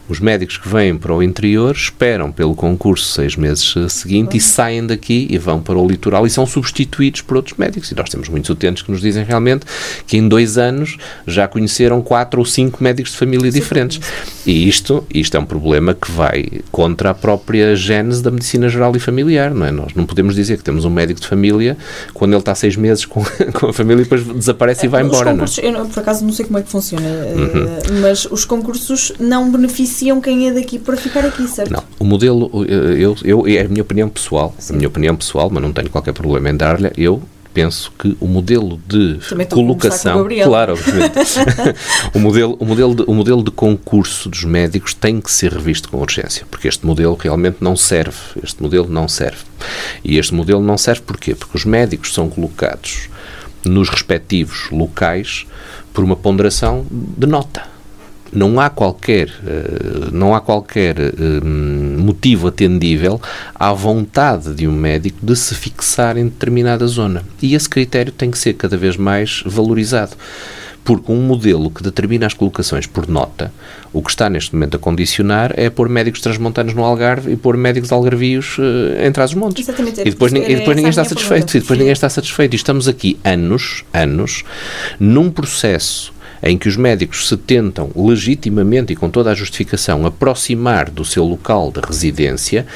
Os médicos que vêm para o interior esperam pelo concurso seis meses eh, seguinte e saem daqui e vão para o litoral e são substituídos por outros médicos. E nós temos muitos utentes que nos dizem realmente que em dois anos já conheceram quatro ou cinco médicos de família diferentes. E isto, isto é um problema que vai contra a própria gênese da medicina geral e familiar, não é? Nós não podemos dizer que temos um médico de família quando ele está seis meses com, com a família e depois desaparece e vai embora, não é? eu por acaso não sei como é que funciona, eh, Uhum. mas os concursos não beneficiam quem é daqui para ficar aqui, certo? Não, o modelo, eh, eu, eu, é a minha opinião pessoal, a minha opinião pessoal, mas não tenho qualquer problema em dar-lhe, eu penso que o modelo de o colocação, Gabriel. claro, obviamente, o, modelo, o, modelo de, o modelo de concurso dos médicos tem que ser revisto com urgência, porque este modelo realmente não serve, este modelo não serve. E este modelo não serve porquê? Porque os médicos são colocados nos respectivos locais por uma ponderação de nota não há qualquer eh, não há qualquer eh, motivo atendível à vontade de um médico de se fixar em determinada zona e esse critério tem que ser cada vez mais valorizado porque um modelo que determina as colocações por nota, o que está neste momento a condicionar é pôr médicos transmontanos no Algarve e pôr médicos algarvios eh, em Trás-os-Montes. Exatamente, E depois, e depois ninguém essa a está minha satisfeito. pergunta. E depois ninguém está satisfeito. E estamos aqui anos, anos, num processo em que os médicos se tentam legitimamente e com toda a justificação aproximar do seu local de residência.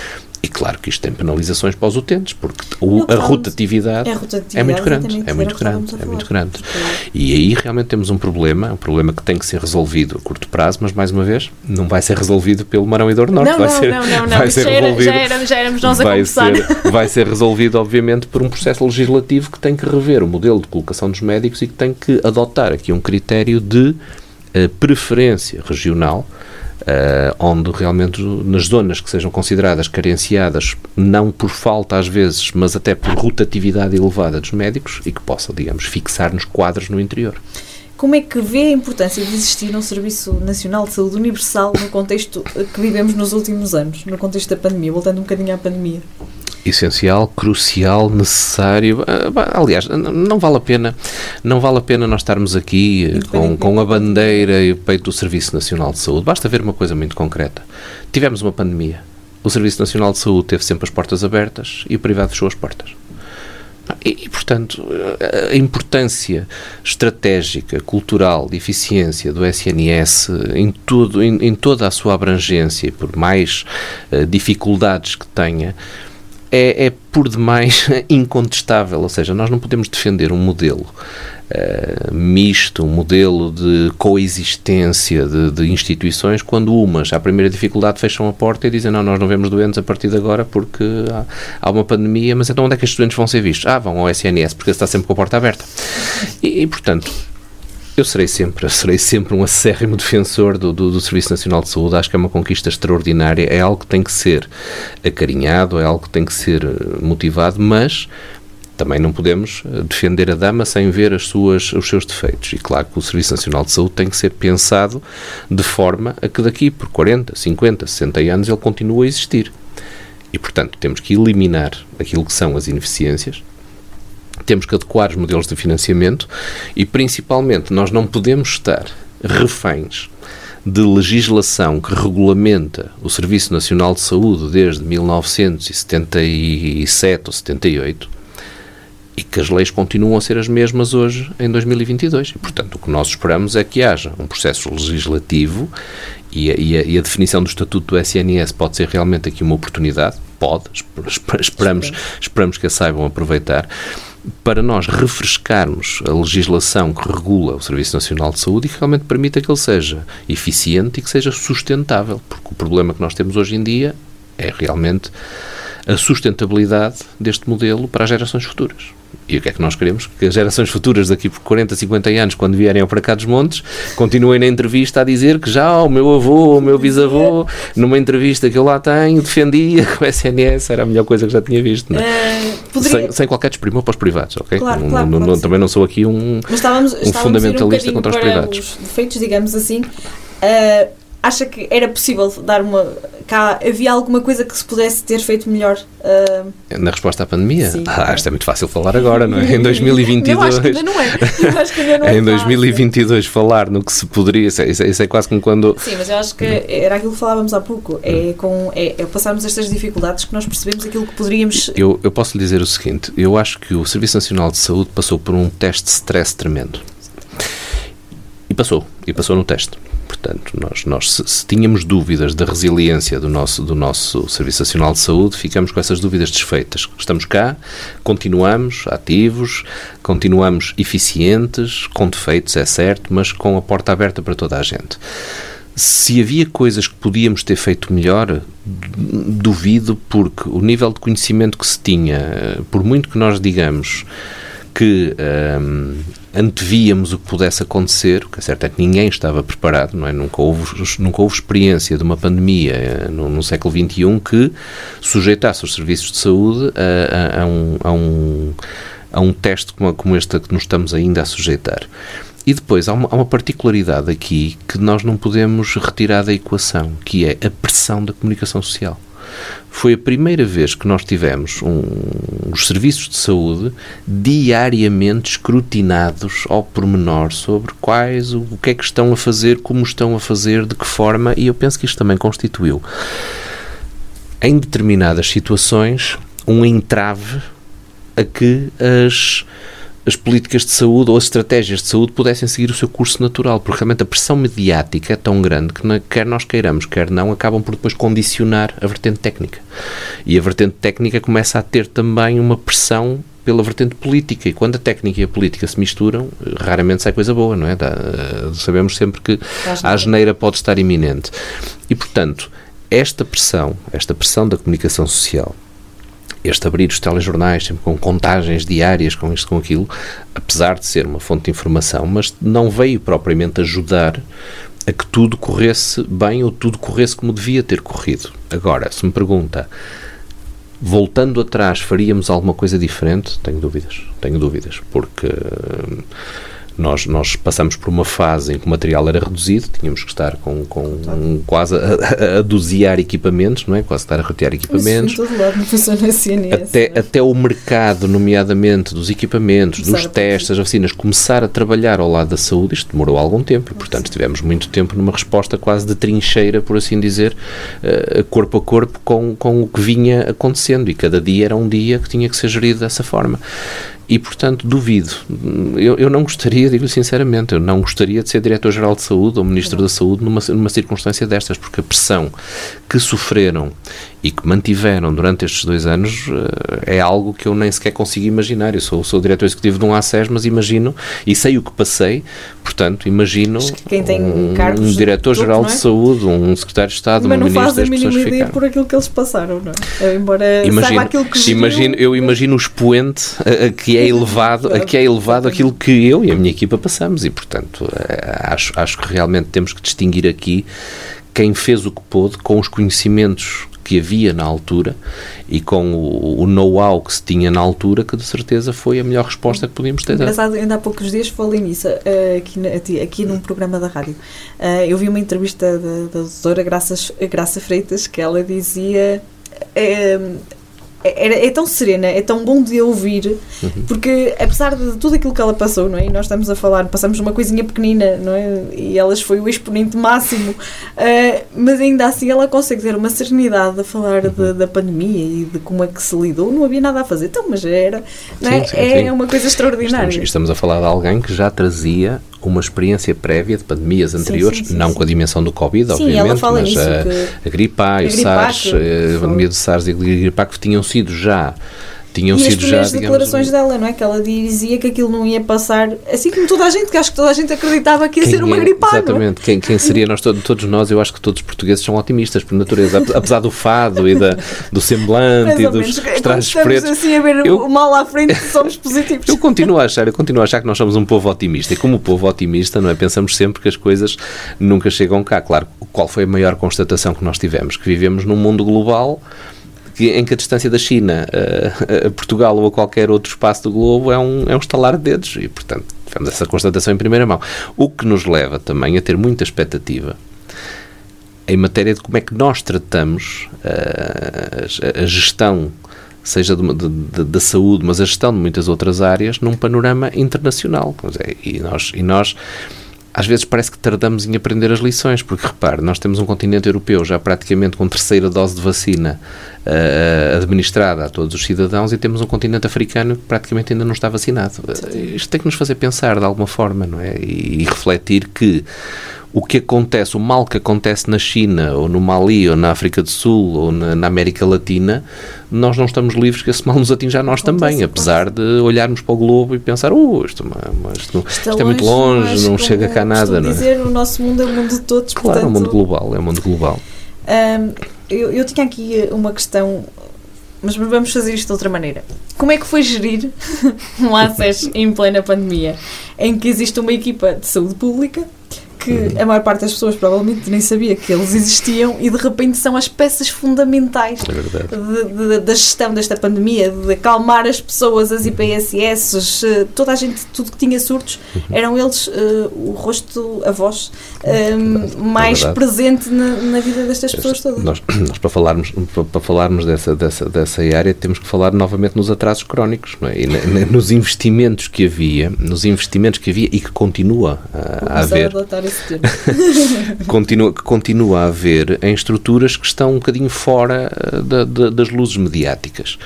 E claro que isto tem penalizações para os utentes, porque o- É a rotatividade é a rotatividade, é muito grande, é era muito grande, é muito grande. E aí realmente temos um problema, um problema que tem que ser resolvido a curto prazo, mas mais uma vez, não vai ser resolvido pelo Marão e Dor Norte, Não, vai não, ser, não, não, não. vai ser já, era- resolvido já, era- já éramos nós a vai ser, vai ser resolvido, obviamente, por um processo legislativo que tem que rever o modelo de colocação dos médicos e que tem que adotar aqui um critério de eh, preferência regional, eh, onde realmente nas zonas que sejam consideradas carenciadas, não por falta às vezes, mas até por rotatividade elevada dos médicos e que possa, digamos, fixar nos quadros no interior. Como é que vê a importância de existir um Serviço Nacional de Saúde Universal no contexto eh, que vivemos nos últimos anos, no contexto da pandemia, voltando um bocadinho à pandemia? essencial, crucial, necessário. Ah, Aliás, não vale a pena, não vale a pena nós estarmos aqui eh, com, com a bandeira e o peito do Serviço Nacional de Saúde. Basta ver uma coisa muito concreta. Tivemos uma pandemia. O Serviço Nacional de Saúde teve sempre as portas abertas e o privado fechou as portas. E, e, portanto, a- importância estratégica, cultural, de eficiência do SNS em, tudo, em, em toda a sua abrangência e por mais eh, dificuldades que tenha, é, é por demais incontestável. Ou seja, nós não podemos defender um modelo eh, misto, um modelo de coexistência de, de instituições, quando umas, à primeira dificuldade, fecham a porta e dizem: Não, nós não vemos doentes a partir de agora porque há, há uma pandemia, mas então onde é que estes doentes vão ser vistos? Ah, vão ao SNS, porque está sempre com a porta aberta. E, e, portanto. Eu serei sempre, serei sempre um acérrimo defensor do, do, do Serviço Nacional de Saúde. Acho que é uma conquista extraordinária. É algo que tem que ser acarinhado, é algo que tem que ser eh, motivado, mas também não podemos eh, defender a dama sem ver as suas, os seus defeitos. E claro que o Serviço Nacional de Saúde tem que ser pensado de forma a que daqui por 40, 50, 60 anos ele continue a existir. E, portanto, temos que eliminar aquilo que são as ineficiências, temos que adequar os modelos de financiamento e, principalmente, nós não podemos estar reféns de legislação que regulamenta o Serviço Nacional de Saúde desde 1977 ou 78 e que as leis continuam a ser as mesmas hoje, em 2022. E, portanto, o que nós esperamos é que haja um processo legislativo e a, e a- e a definição do Estatuto do SNS pode ser realmente aqui uma oportunidade, pode, esper- esper- esperamos, esperamos que a saibam aproveitar, para nós refrescarmos a legislação que regula o Serviço Nacional de Saúde e que realmente permita que ele seja eficiente e que seja sustentável, porque o problema que nós temos hoje em dia é realmente a sustentabilidade deste modelo para as gerações futuras. E o que é que nós queremos? Que as gerações futuras daqui por 40, 50 anos, quando vierem ao para cá dos montes, continuem na entrevista a dizer que já o meu avô, o meu bisavô, numa entrevista que eu lá tenho, defendia que o SNS era a melhor coisa que já tinha visto. Não é? Eh, poderia- sem, sem qualquer desprimor para os privados, ok? Claro, claro, não- não- também não sou aqui um. Estávamos um fundamentalista bocadinho contra os privados. os defeitos, digamos assim. Ah, acha que era possível dar uma. Cá havia alguma coisa que se pudesse ter feito melhor? Uh... Na resposta à pandemia? Sim. Ah, isto é muito fácil falar agora, não é? Em 2022. Eu acho que ainda não é. Eu acho que ainda não é em 2022 falar no que se poderia. Isso é, isso é quase como quando. Sim, mas eu acho que era aquilo que falávamos há pouco. É, com, é, é passarmos estas dificuldades que nós percebemos aquilo que poderíamos. Eu, eu posso lhe dizer o seguinte: eu acho que o Serviço Nacional de Saúde passou por um teste de stress tremendo. E passou. E passou no teste. Portanto, nós, nós se, se, tínhamos dúvidas da resiliência do nosso, do nosso Serviço Nacional de Saúde, ficamos com essas dúvidas desfeitas. Estamos cá, continuamos ativos, continuamos eficientes, com defeitos, é certo, mas com a porta aberta para toda a gente. Se havia coisas que podíamos ter feito melhor, duvido, porque o nível de conhecimento que se tinha, por muito que nós digamos que um, antevíamos o que pudesse acontecer, o que é certo é que ninguém estava preparado, não é? Nunca houve, nunca houve experiência de uma pandemia eh, no, no século XXI que sujeitasse os serviços de saúde a, a, a, um, a, um, a um teste como, como este que nos estamos ainda a sujeitar. E depois há uma, há uma, particularidade aqui que nós não podemos retirar da equação, que é a pressão da comunicação social. Foi a primeira vez que nós tivemos um, os serviços de saúde diariamente escrutinados ao pormenor sobre quais, o, o que é que estão a fazer, como estão a fazer, de que forma, e eu penso que isto também constituiu, em determinadas situações, um entrave a que as as políticas de saúde ou as estratégias de saúde pudessem seguir o seu curso natural, porque realmente a pressão mediática é tão grande que, quer nós queiramos, quer não, acabam por depois condicionar a vertente técnica. E a vertente técnica começa a ter também uma pressão pela vertente política. E quando a técnica e a política se misturam, raramente sai coisa boa, não é? Eh, sabemos sempre que a geneira pode estar iminente. E, portanto, esta pressão, esta pressão da comunicação social, este abrir os telejornais, sempre com contagens diárias, com isto, com aquilo, apesar de ser uma fonte de informação, mas não veio propriamente ajudar a que tudo corresse bem ou tudo corresse como devia ter corrido. Agora, se me pergunta, voltando atrás, faríamos alguma coisa diferente? Tenho dúvidas, tenho dúvidas, porque nós, nós passamos por uma fase em que o material era reduzido, tínhamos que estar com, com um, quase a, a, a dosear equipamentos, não é? Quase estar a rotear equipamentos. Isso, lado não funciona CNS, até, até o mercado, nomeadamente dos equipamentos, começar dos testes, das vacinas, começar a trabalhar ao lado da saúde, isto demorou algum tempo e, portanto, tivemos muito tempo numa resposta quase de trincheira, por assim dizer, uh, corpo a corpo com, com o que vinha acontecendo e cada dia era um dia que tinha que ser gerido dessa forma. E, portanto, duvido. Eu, eu não gostaria, digo sinceramente, eu não gostaria de ser Diretor-Geral de Saúde ou Ministro da Saúde numa, numa circunstância destas, porque a pressão que sofreram e que mantiveram durante estes dois anos eh, é algo que eu nem sequer consigo imaginar. Eu sou, sou diretor executivo de um ACES, mas imagino e sei o que passei, portanto, imagino quem tem um, um diretor-geral de, é? de saúde, um secretário de Estado, mas uma ministra, não faz a mínima ideia por aquilo que eles passaram, não é? Embora imagino, aquilo que imagino, Eu imagino o expoente a, a que é elevado, a que é elevado aquilo que eu e a minha equipa passamos e, portanto, eh, acho, acho que realmente temos que distinguir aqui quem fez o que pôde com os conhecimentos que havia na altura e com o, o know-how que se tinha na altura, que de certeza foi a melhor resposta que podíamos ter dado. Ainda há poucos dias falei nisso, uh, aqui, aqui num programa da rádio. Uh, eu vi uma entrevista da, da doutora Graça, Graça Freitas que ela dizia. Uh, é, é tão serena, é tão bom de ouvir, uhum. porque apesar de tudo aquilo que ela passou, não é? E nós estamos a falar, passamos uma coisinha pequenina, não é? E elas foi o exponente máximo, uh, mas ainda assim ela consegue ter uma serenidade a falar uhum. de, da pandemia e de como é que se lidou. Não havia nada a fazer, então, mas era, não é? Sim, sim, é sim. uma coisa extraordinária. Estamos, estamos a falar de alguém que já trazia uma experiência prévia de pandemias anteriores, não com a dimensão do Covid, obviamente, mas a, a gripe A, o SARS, a pandemia do SARS e a gripe A que tinham sido já tinham e sido já. as declarações dela, não é? Que ela dizia que aquilo não ia passar, assim como toda a gente, que acho que toda a gente acreditava que ia quem ser uma é, gripada. Exatamente, quem, quem seria nós, todos, todos nós, eu acho que todos os portugueses são otimistas por natureza, apesar do fado e da, do semblante e dos trajes pretos. assim a ver eu, o mal à frente, somos positivos. Eu continuo a achar, eu continuo a achar que nós somos um povo otimista e como povo otimista, não é? Pensamos sempre que as coisas nunca chegam cá. Claro, qual foi a maior constatação que nós tivemos? Que vivemos num mundo global que, em que a distância da China a, a, Portugal ou a qualquer outro espaço do globo é um, é um estalar de dedos e, portanto, tivemos essa constatação em primeira mão. O que nos leva também a ter muita expectativa em matéria de como é que nós tratamos a, a, gestão, seja da saúde, mas a gestão de muitas outras áreas, num panorama internacional. E nós, e nós às vezes parece que tardamos em aprender as lições, porque repare, nós temos um continente europeu já praticamente com terceira dose de vacina uh, administrada a todos os cidadãos e temos um continente africano que praticamente ainda não está vacinado. Uh, isto tem que nos fazer pensar de alguma forma, não é? E, e refletir que o que acontece, o mal que acontece na China, ou no Mali, ou na África do Sul, ou na, na América Latina, nós não estamos livres que esse mal nos atinja a nós também, apesar de olharmos para o globo e pensar, oh, isto, isto, isto, isto é muito longe, não chega cá nada. Não é? dizer, o nosso mundo é o mundo de todos. Claro, portanto, é um mundo global, é um mundo global. Um, eu, eu tinha aqui uma questão mas vamos fazer isto de outra maneira. Como é que foi gerir um ACES em plena pandemia, em que existe uma equipa de saúde pública que a maior parte das pessoas provavelmente nem sabia que eles existiam e de repente são as peças fundamentais é de, de, da gestão desta pandemia, de acalmar as pessoas, as IPSS, eh, toda a gente, tudo que tinha surtos, uhum. eram eles uh, o rosto, a voz uh, mais é presente na, na, vida destas pessoas todas. Nós, nós para, falarmos, para, para, falarmos dessa, dessa, dessa área temos que falar novamente nos atrasos crónicos é? e na, nos investimentos que havia, nos investimentos que havia e que continua a, a haver. A continua, continua a haver em estruturas que estão um bocadinho fora eh, da, da, das luzes mediáticas.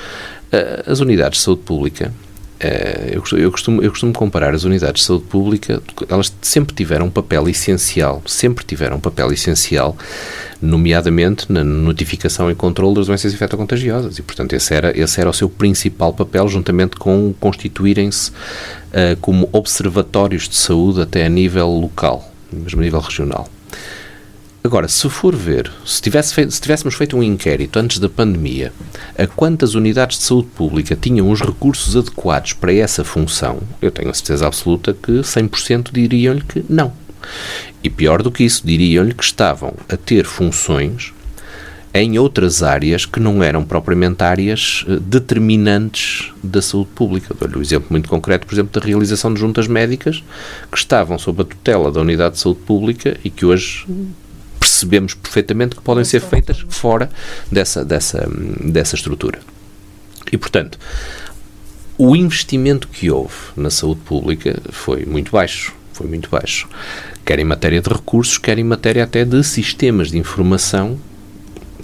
Eh, as unidades de saúde pública, eh, eu, eu, costumo, eu costumo comparar as unidades de saúde pública, elas sempre tiveram um papel essencial, sempre tiveram um papel essencial, nomeadamente na notificação e controle das doenças infectocontagiosas. E, portanto, esse era, esse era o seu principal papel, juntamente com constituírem-se uh, como observatórios de saúde até a nível local mesmo a nível regional. Agora, se for ver, se, tivesse feito, se tivéssemos feito um inquérito antes da pandemia, a quantas unidades de saúde pública tinham os recursos adequados para essa função, eu tenho a certeza absoluta que 100% diriam-lhe que não. E pior do que isso, diriam-lhe que estavam a ter funções em outras áreas que não eram propriamente áreas eh, determinantes da saúde pública. Dou-lhe um exemplo muito concreto, por exemplo, da realização de juntas médicas que estavam sob a tutela da Unidade de Saúde Pública e que hoje percebemos perfeitamente que podem ser feitas fora dessa, dessa, dessa estrutura. E, portanto, o investimento que houve na saúde pública foi muito baixo. Foi muito baixo. Quer em matéria de recursos, quer em matéria até de sistemas de informação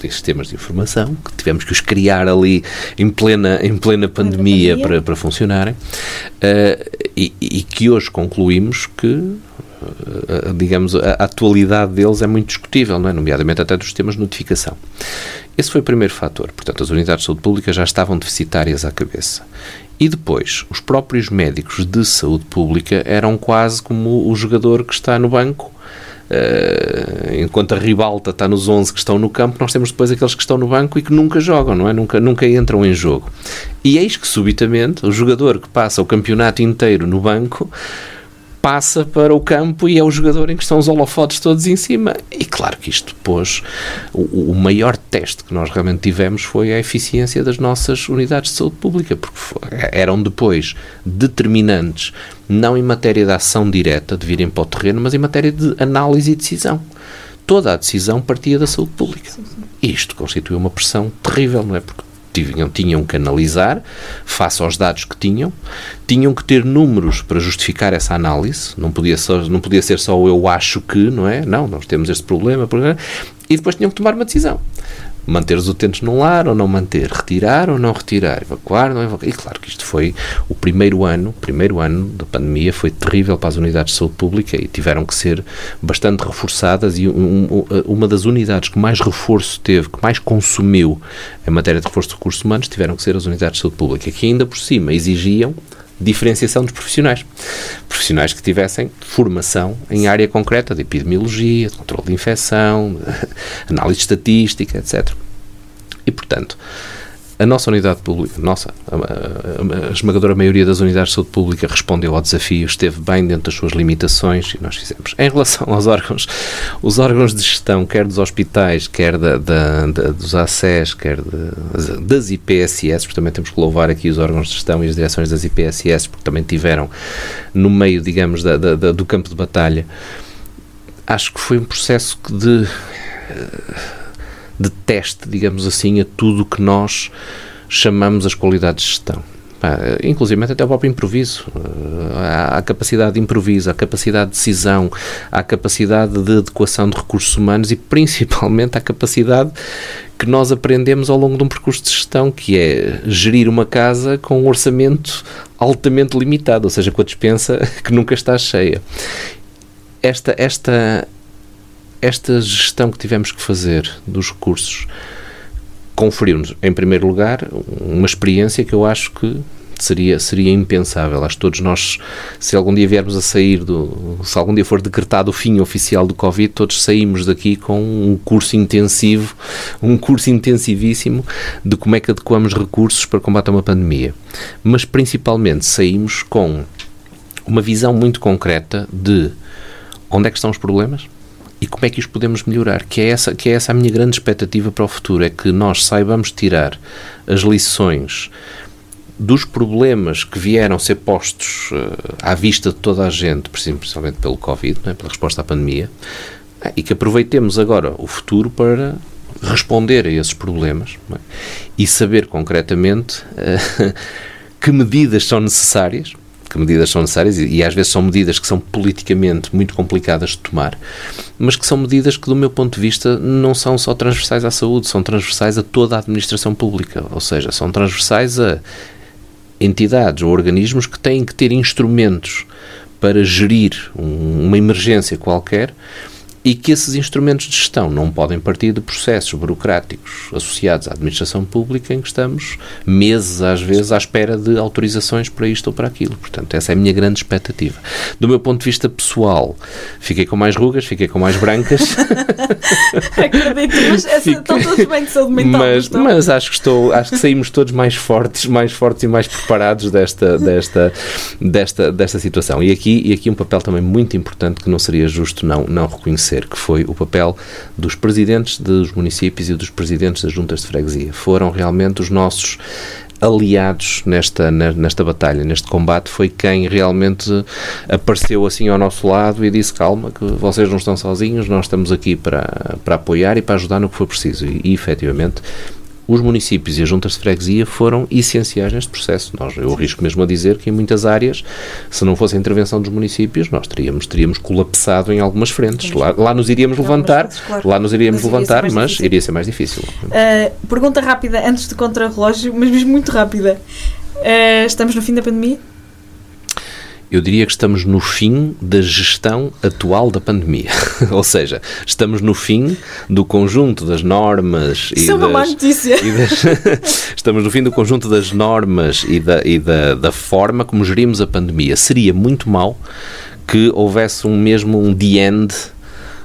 sistemas de informação, que tivemos que os criar ali em plena, em plena pandemia, pandemia. Para, para funcionarem, uh, e, e, que hoje concluímos que uh, digamos, a, a atualidade deles é muito discutível, não é? nomeadamente até dos sistemas de notificação. Esse foi o primeiro fator. Portanto, as unidades de saúde pública já estavam deficitárias à cabeça. E depois, os próprios médicos de saúde pública eram quase como o jogador que está no banco Uh, enquanto a ribalta está nos 11 que estão no campo, nós temos depois aqueles que estão no banco e que nunca jogam, não é? Nunca, nunca entram em jogo. E eis que, subitamente, o jogador que passa o campeonato inteiro no banco passa para o campo e é o jogador em que estão os holofotes todos em cima. E claro que isto depois, o, o maior teste que nós realmente tivemos foi a eficiência das nossas unidades de saúde pública, porque eram depois determinantes, não em matéria de ação direta, de virem para o terreno, mas em matéria de análise e decisão toda a decisão partia da saúde pública. E isto constitui uma pressão terrível, não é? Porque tinham, tinham que analisar, face aos dados que tinham, tinham que ter números para justificar essa análise, não podia, só, não podia ser só eu acho que, não é? Não, nós temos este problema, e depois tinham que tomar uma decisão manter os utentes num lar ou não manter, retirar ou não retirar, evacuar ou não evacuar. E claro que isto foi o primeiro ano, o primeiro ano da pandemia foi terrível para as unidades de saúde pública e tiveram que ser bastante reforçadas e um, uma das unidades que mais reforço teve, que mais consumiu em matéria de reforço de recursos humanos, tiveram que ser as unidades de saúde pública, que ainda por cima exigiam diferenciação dos profissionais. Profissionais que tivessem formação em área concreta de epidemiologia, de controle de infecção, análise estatística, etc. E, portanto, a nossa unidade pública, nossa, a, a, a, esmagadora maioria das unidades de saúde pública respondeu ao desafio, esteve bem dentro das suas limitações e nós fizemos. Em relação aos órgãos, os órgãos de gestão, quer dos hospitais, quer da, da, da dos ACES, quer de, das IPSS, porque também temos que louvar aqui os órgãos de gestão e as direções das IPSS, porque também tiveram no meio, digamos, da, do campo de batalha. Acho que foi um processo de de teste, digamos assim, a tudo que nós chamamos as qualidades de gestão. inclusive até o próprio improviso. Há a capacidade de improviso, a capacidade de decisão, a capacidade de adequação de recursos humanos e principalmente a capacidade que nós aprendemos ao longo de um percurso de gestão, que é gerir uma casa com um orçamento altamente limitado, ou seja, com a dispensa que nunca está cheia. Esta, esta, esta gestão que tivemos que fazer dos recursos conferiu-nos, em primeiro lugar, uma experiência que eu acho que seria, seria impensável. Acho que todos nós, se algum dia viermos a sair do. Se algum dia for decretado o fim oficial do Covid, todos saímos daqui com um curso intensivo, um curso intensivíssimo de como é que adequamos recursos para combater uma pandemia. Mas principalmente saímos com uma visão muito concreta de onde é que estão os problemas e como é que os podemos melhorar, que é essa que é essa a minha grande expectativa para o futuro, é que nós saibamos tirar as lições dos problemas que vieram ser postos uh, à vista de toda a gente, principalmente pelo Covid, é? pela resposta à pandemia, uh, e que aproveitemos agora o futuro para responder a esses problemas é? e saber concretamente uh, que medidas são necessárias que medidas são necessárias e, e, às vezes são medidas que são politicamente muito complicadas de tomar, mas que são medidas que, do meu ponto de vista, não são só transversais à saúde, são transversais a toda a administração pública, ou seja, são transversais a entidades ou organismos que têm que ter instrumentos para gerir um, uma emergência qualquer e que esses instrumentos de gestão não podem partir de processos burocráticos associados à administração pública em que estamos meses, às vezes, à espera de autorizações para isto ou para aquilo. Portanto, essa é a minha grande expectativa. Do meu ponto de vista pessoal, fiquei com mais rugas, fiquei com mais brancas. Acredito, mas essa, estão todos bem de saúde mental. Mas, mas acho, que estou, acho que saímos todos mais fortes, mais fortes e mais preparados desta, desta, desta, desta situação. E aqui, e aqui um papel também muito importante que não seria justo não, não reconhecer que foi o papel dos presidentes dos municípios e dos presidentes das juntas de freguesia. Foram realmente os nossos aliados nesta, nesta batalha, neste combate, foi quem realmente apareceu assim ao nosso lado e disse: calma, que vocês não estão sozinhos, nós estamos aqui para, para apoiar e para ajudar no que for preciso. E, e efetivamente os municípios e as juntas de freguesia foram essenciais neste processo. Nós, eu arrisco mesmo a dizer que em muitas áreas, se não fosse a intervenção dos municípios, nós teríamos, teríamos colapsado em algumas frentes. Lá, lá nos iríamos levantar, lá nos iríamos mas levantar, iria mas iria ser mais difícil. Uh, pergunta rápida, antes de contra-relógio, mas mesmo muito rápida. Uh, estamos no fim da pandemia? Eu diria que estamos no fim da gestão atual da pandemia. Ou seja, estamos no fim do conjunto das normas Isso e é uma das, má notícia. Das, estamos no fim do conjunto das normas e, da, e da, da forma como gerimos a pandemia. Seria muito mal que houvesse um mesmo um the end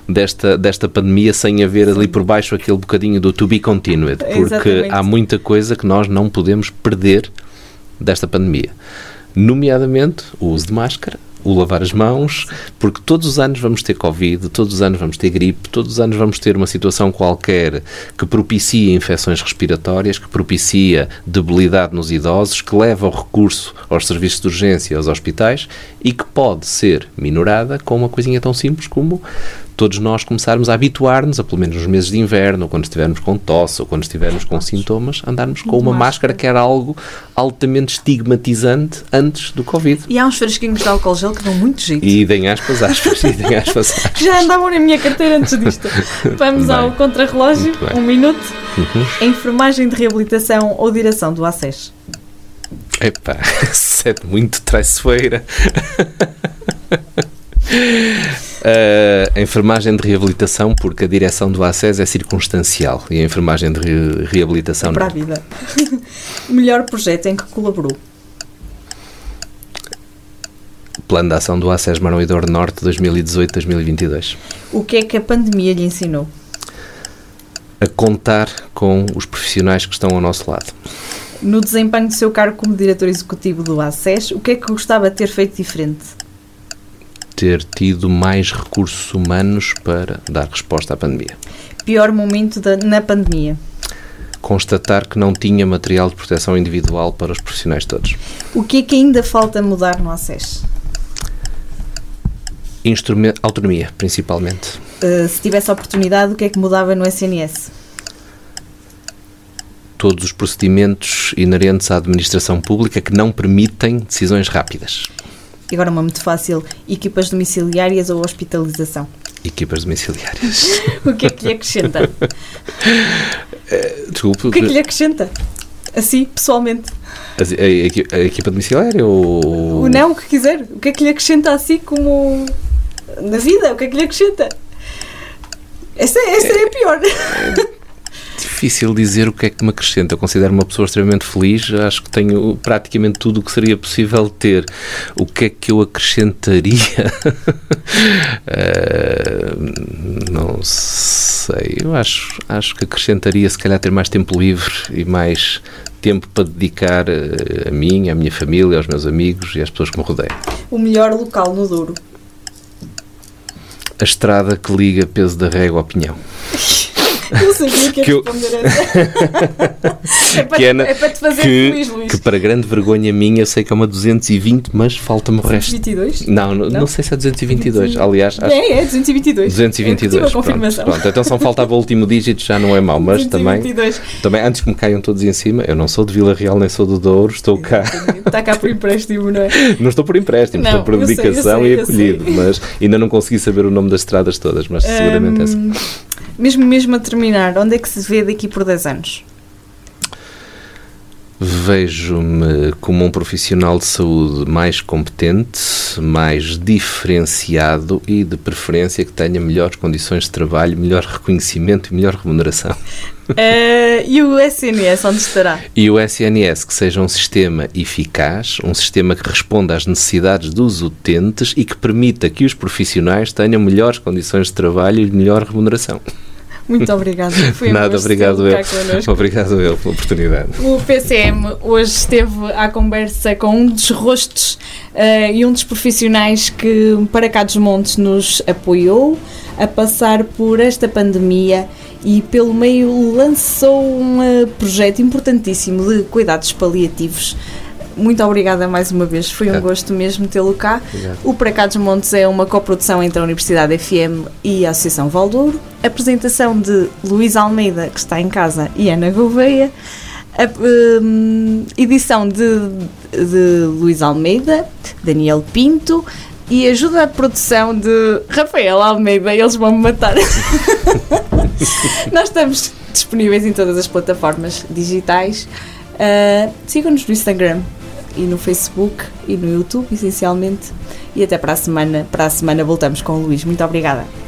desta, desta pandemia sem haver ali por baixo aquele bocadinho do to be continued, porque Exatamente. há muita coisa que nós não podemos perder desta pandemia nomeadamente o uso de máscara, o lavar as mãos, porque todos os anos vamos ter Covid, todos os anos vamos ter gripe, todos os anos vamos ter uma situação qualquer que propicia infecções respiratórias, que propicia debilidade nos idosos, que leva o recurso aos serviços de urgência aos hospitais e que pode ser minorada com uma coisinha tão simples como todos nós começarmos a habituar-nos, a pelo menos nos meses de inverno, ou quando estivermos com tosse, ou quando estivermos com sintomas, andarmos com uma máscara que era algo altamente estigmatizante antes do Covid. E há uns fresquinhos de álcool gel que dão muito jeito. E deem aspas, aspas, e deem aspas, aspas. Já andavam na minha carteira antes disto. Vamos bem. ao contrarrelógio, um minuto. Uhum. Enfermagem de reabilitação ou direção do ACES? Epá, é muito traiçoeira. Uh, a enfermagem de reabilitação, porque a direção do ACES é circunstancial e a enfermagem de re reabilitação é para não. a vida. o melhor projeto em que colaborou? Plano de ação do ACES Maroidor Norte 2018-2022. O que é que a pandemia lhe ensinou? A contar com os profissionais que estão ao nosso lado. No desempenho do seu cargo como diretor executivo do ACES, o que é que gostava de ter feito diferente? Ter tido mais recursos humanos para dar resposta à pandemia. Pior momento da, na pandemia? Constatar que não tinha material de proteção individual para os profissionais todos. O que é que ainda falta mudar no ACES? Autonomia, principalmente. Uh, se tivesse a oportunidade, o que é que mudava no SNS? Todos os procedimentos inerentes à administração pública que não permitem decisões rápidas. E agora uma muito fácil: equipas domiciliárias ou hospitalização? Equipas domiciliárias. o que é que lhe acrescenta? Desculpe. O que é que lhe acrescenta? Assim, pessoalmente. A, a, a equipa domiciliária ou. O não, o que quiser. O que é que lhe acrescenta assim como na vida? O que é que lhe acrescenta? Essa, essa é a pior. Difícil dizer o que é que me acrescenta. Eu considero-me uma pessoa extremamente feliz. Acho que tenho praticamente tudo o que seria possível ter. O que é que eu acrescentaria? Eh, não sei. Eu acho, acho que acrescentaria, se calhar, ter mais tempo livre e mais tempo para dedicar eh, a mim, à minha família, aos meus amigos e às pessoas que me rodeiam. O melhor local no Douro. A estrada que liga peso da régua ao pinhão. Eu sabia que Que eu- é, para, Que é na- é para te fazer que, feliz, Luís. que para grande vergonha minha, eu sei que é uma 220, mas falta-me o resto. 22? Não, não, Não? sei se é 222. Aliás, acho É, é, 222. 222. Eu tive a pronto, confirmação. pronto. Então só faltava o último dígito, já não é mau, mas também, 222. também, antes que me caiam todos em cima, eu não sou de Vila Real nem sou do Douro, estou cá. Está cá por empréstimo, não é? Não estou por empréstimo, Não, estou por eu sei, dedicação sei, e acolhido, mas ainda não consegui saber o nome das estradas todas, mas seguramente essa. Mesmo, mesmo a terminar, onde é que se vê daqui por 10 anos? Vejo-me como um profissional de saúde mais competente, mais diferenciado e, de preferência, que tenha melhores condições de trabalho, melhor reconhecimento e melhor remuneração. Eh, e o SNS, onde estará? E o SNS que seja um sistema eficaz, um sistema que responda às necessidades dos utentes e que permita que os profissionais tenham melhores condições de trabalho e melhor remuneração. Muito obrigada. Foi Nada, obrigado eu. Obrigado eu pela oportunidade. O PCM hoje esteve à conversa com um dos rostos eh, e um dos profissionais que para cá dos montes nos apoiou a passar por esta pandemia e pelo meio lançou um eh, projeto importantíssimo de cuidados paliativos. Muito obrigada mais uma vez, foi um gosto mesmo tê-lo cá. Obrigado. O Para Cá dos Montes é uma coprodução entre a Universidade FM e a Associação Valdouro. Apresentação de Luís Almeida, que está em casa, e Ana Gouveia. A, hum, edição de, de Luís Almeida, Daniel Pinto. E ajuda a produção de Rafael Almeida. Eles vão me matar. Nós estamos disponíveis em todas as plataformas digitais. Uh, Sigam-nos no Instagram e no Facebook e no YouTube, essencialmente. E até para a semana. Para a semana voltamos com o Luís. Muito obrigada.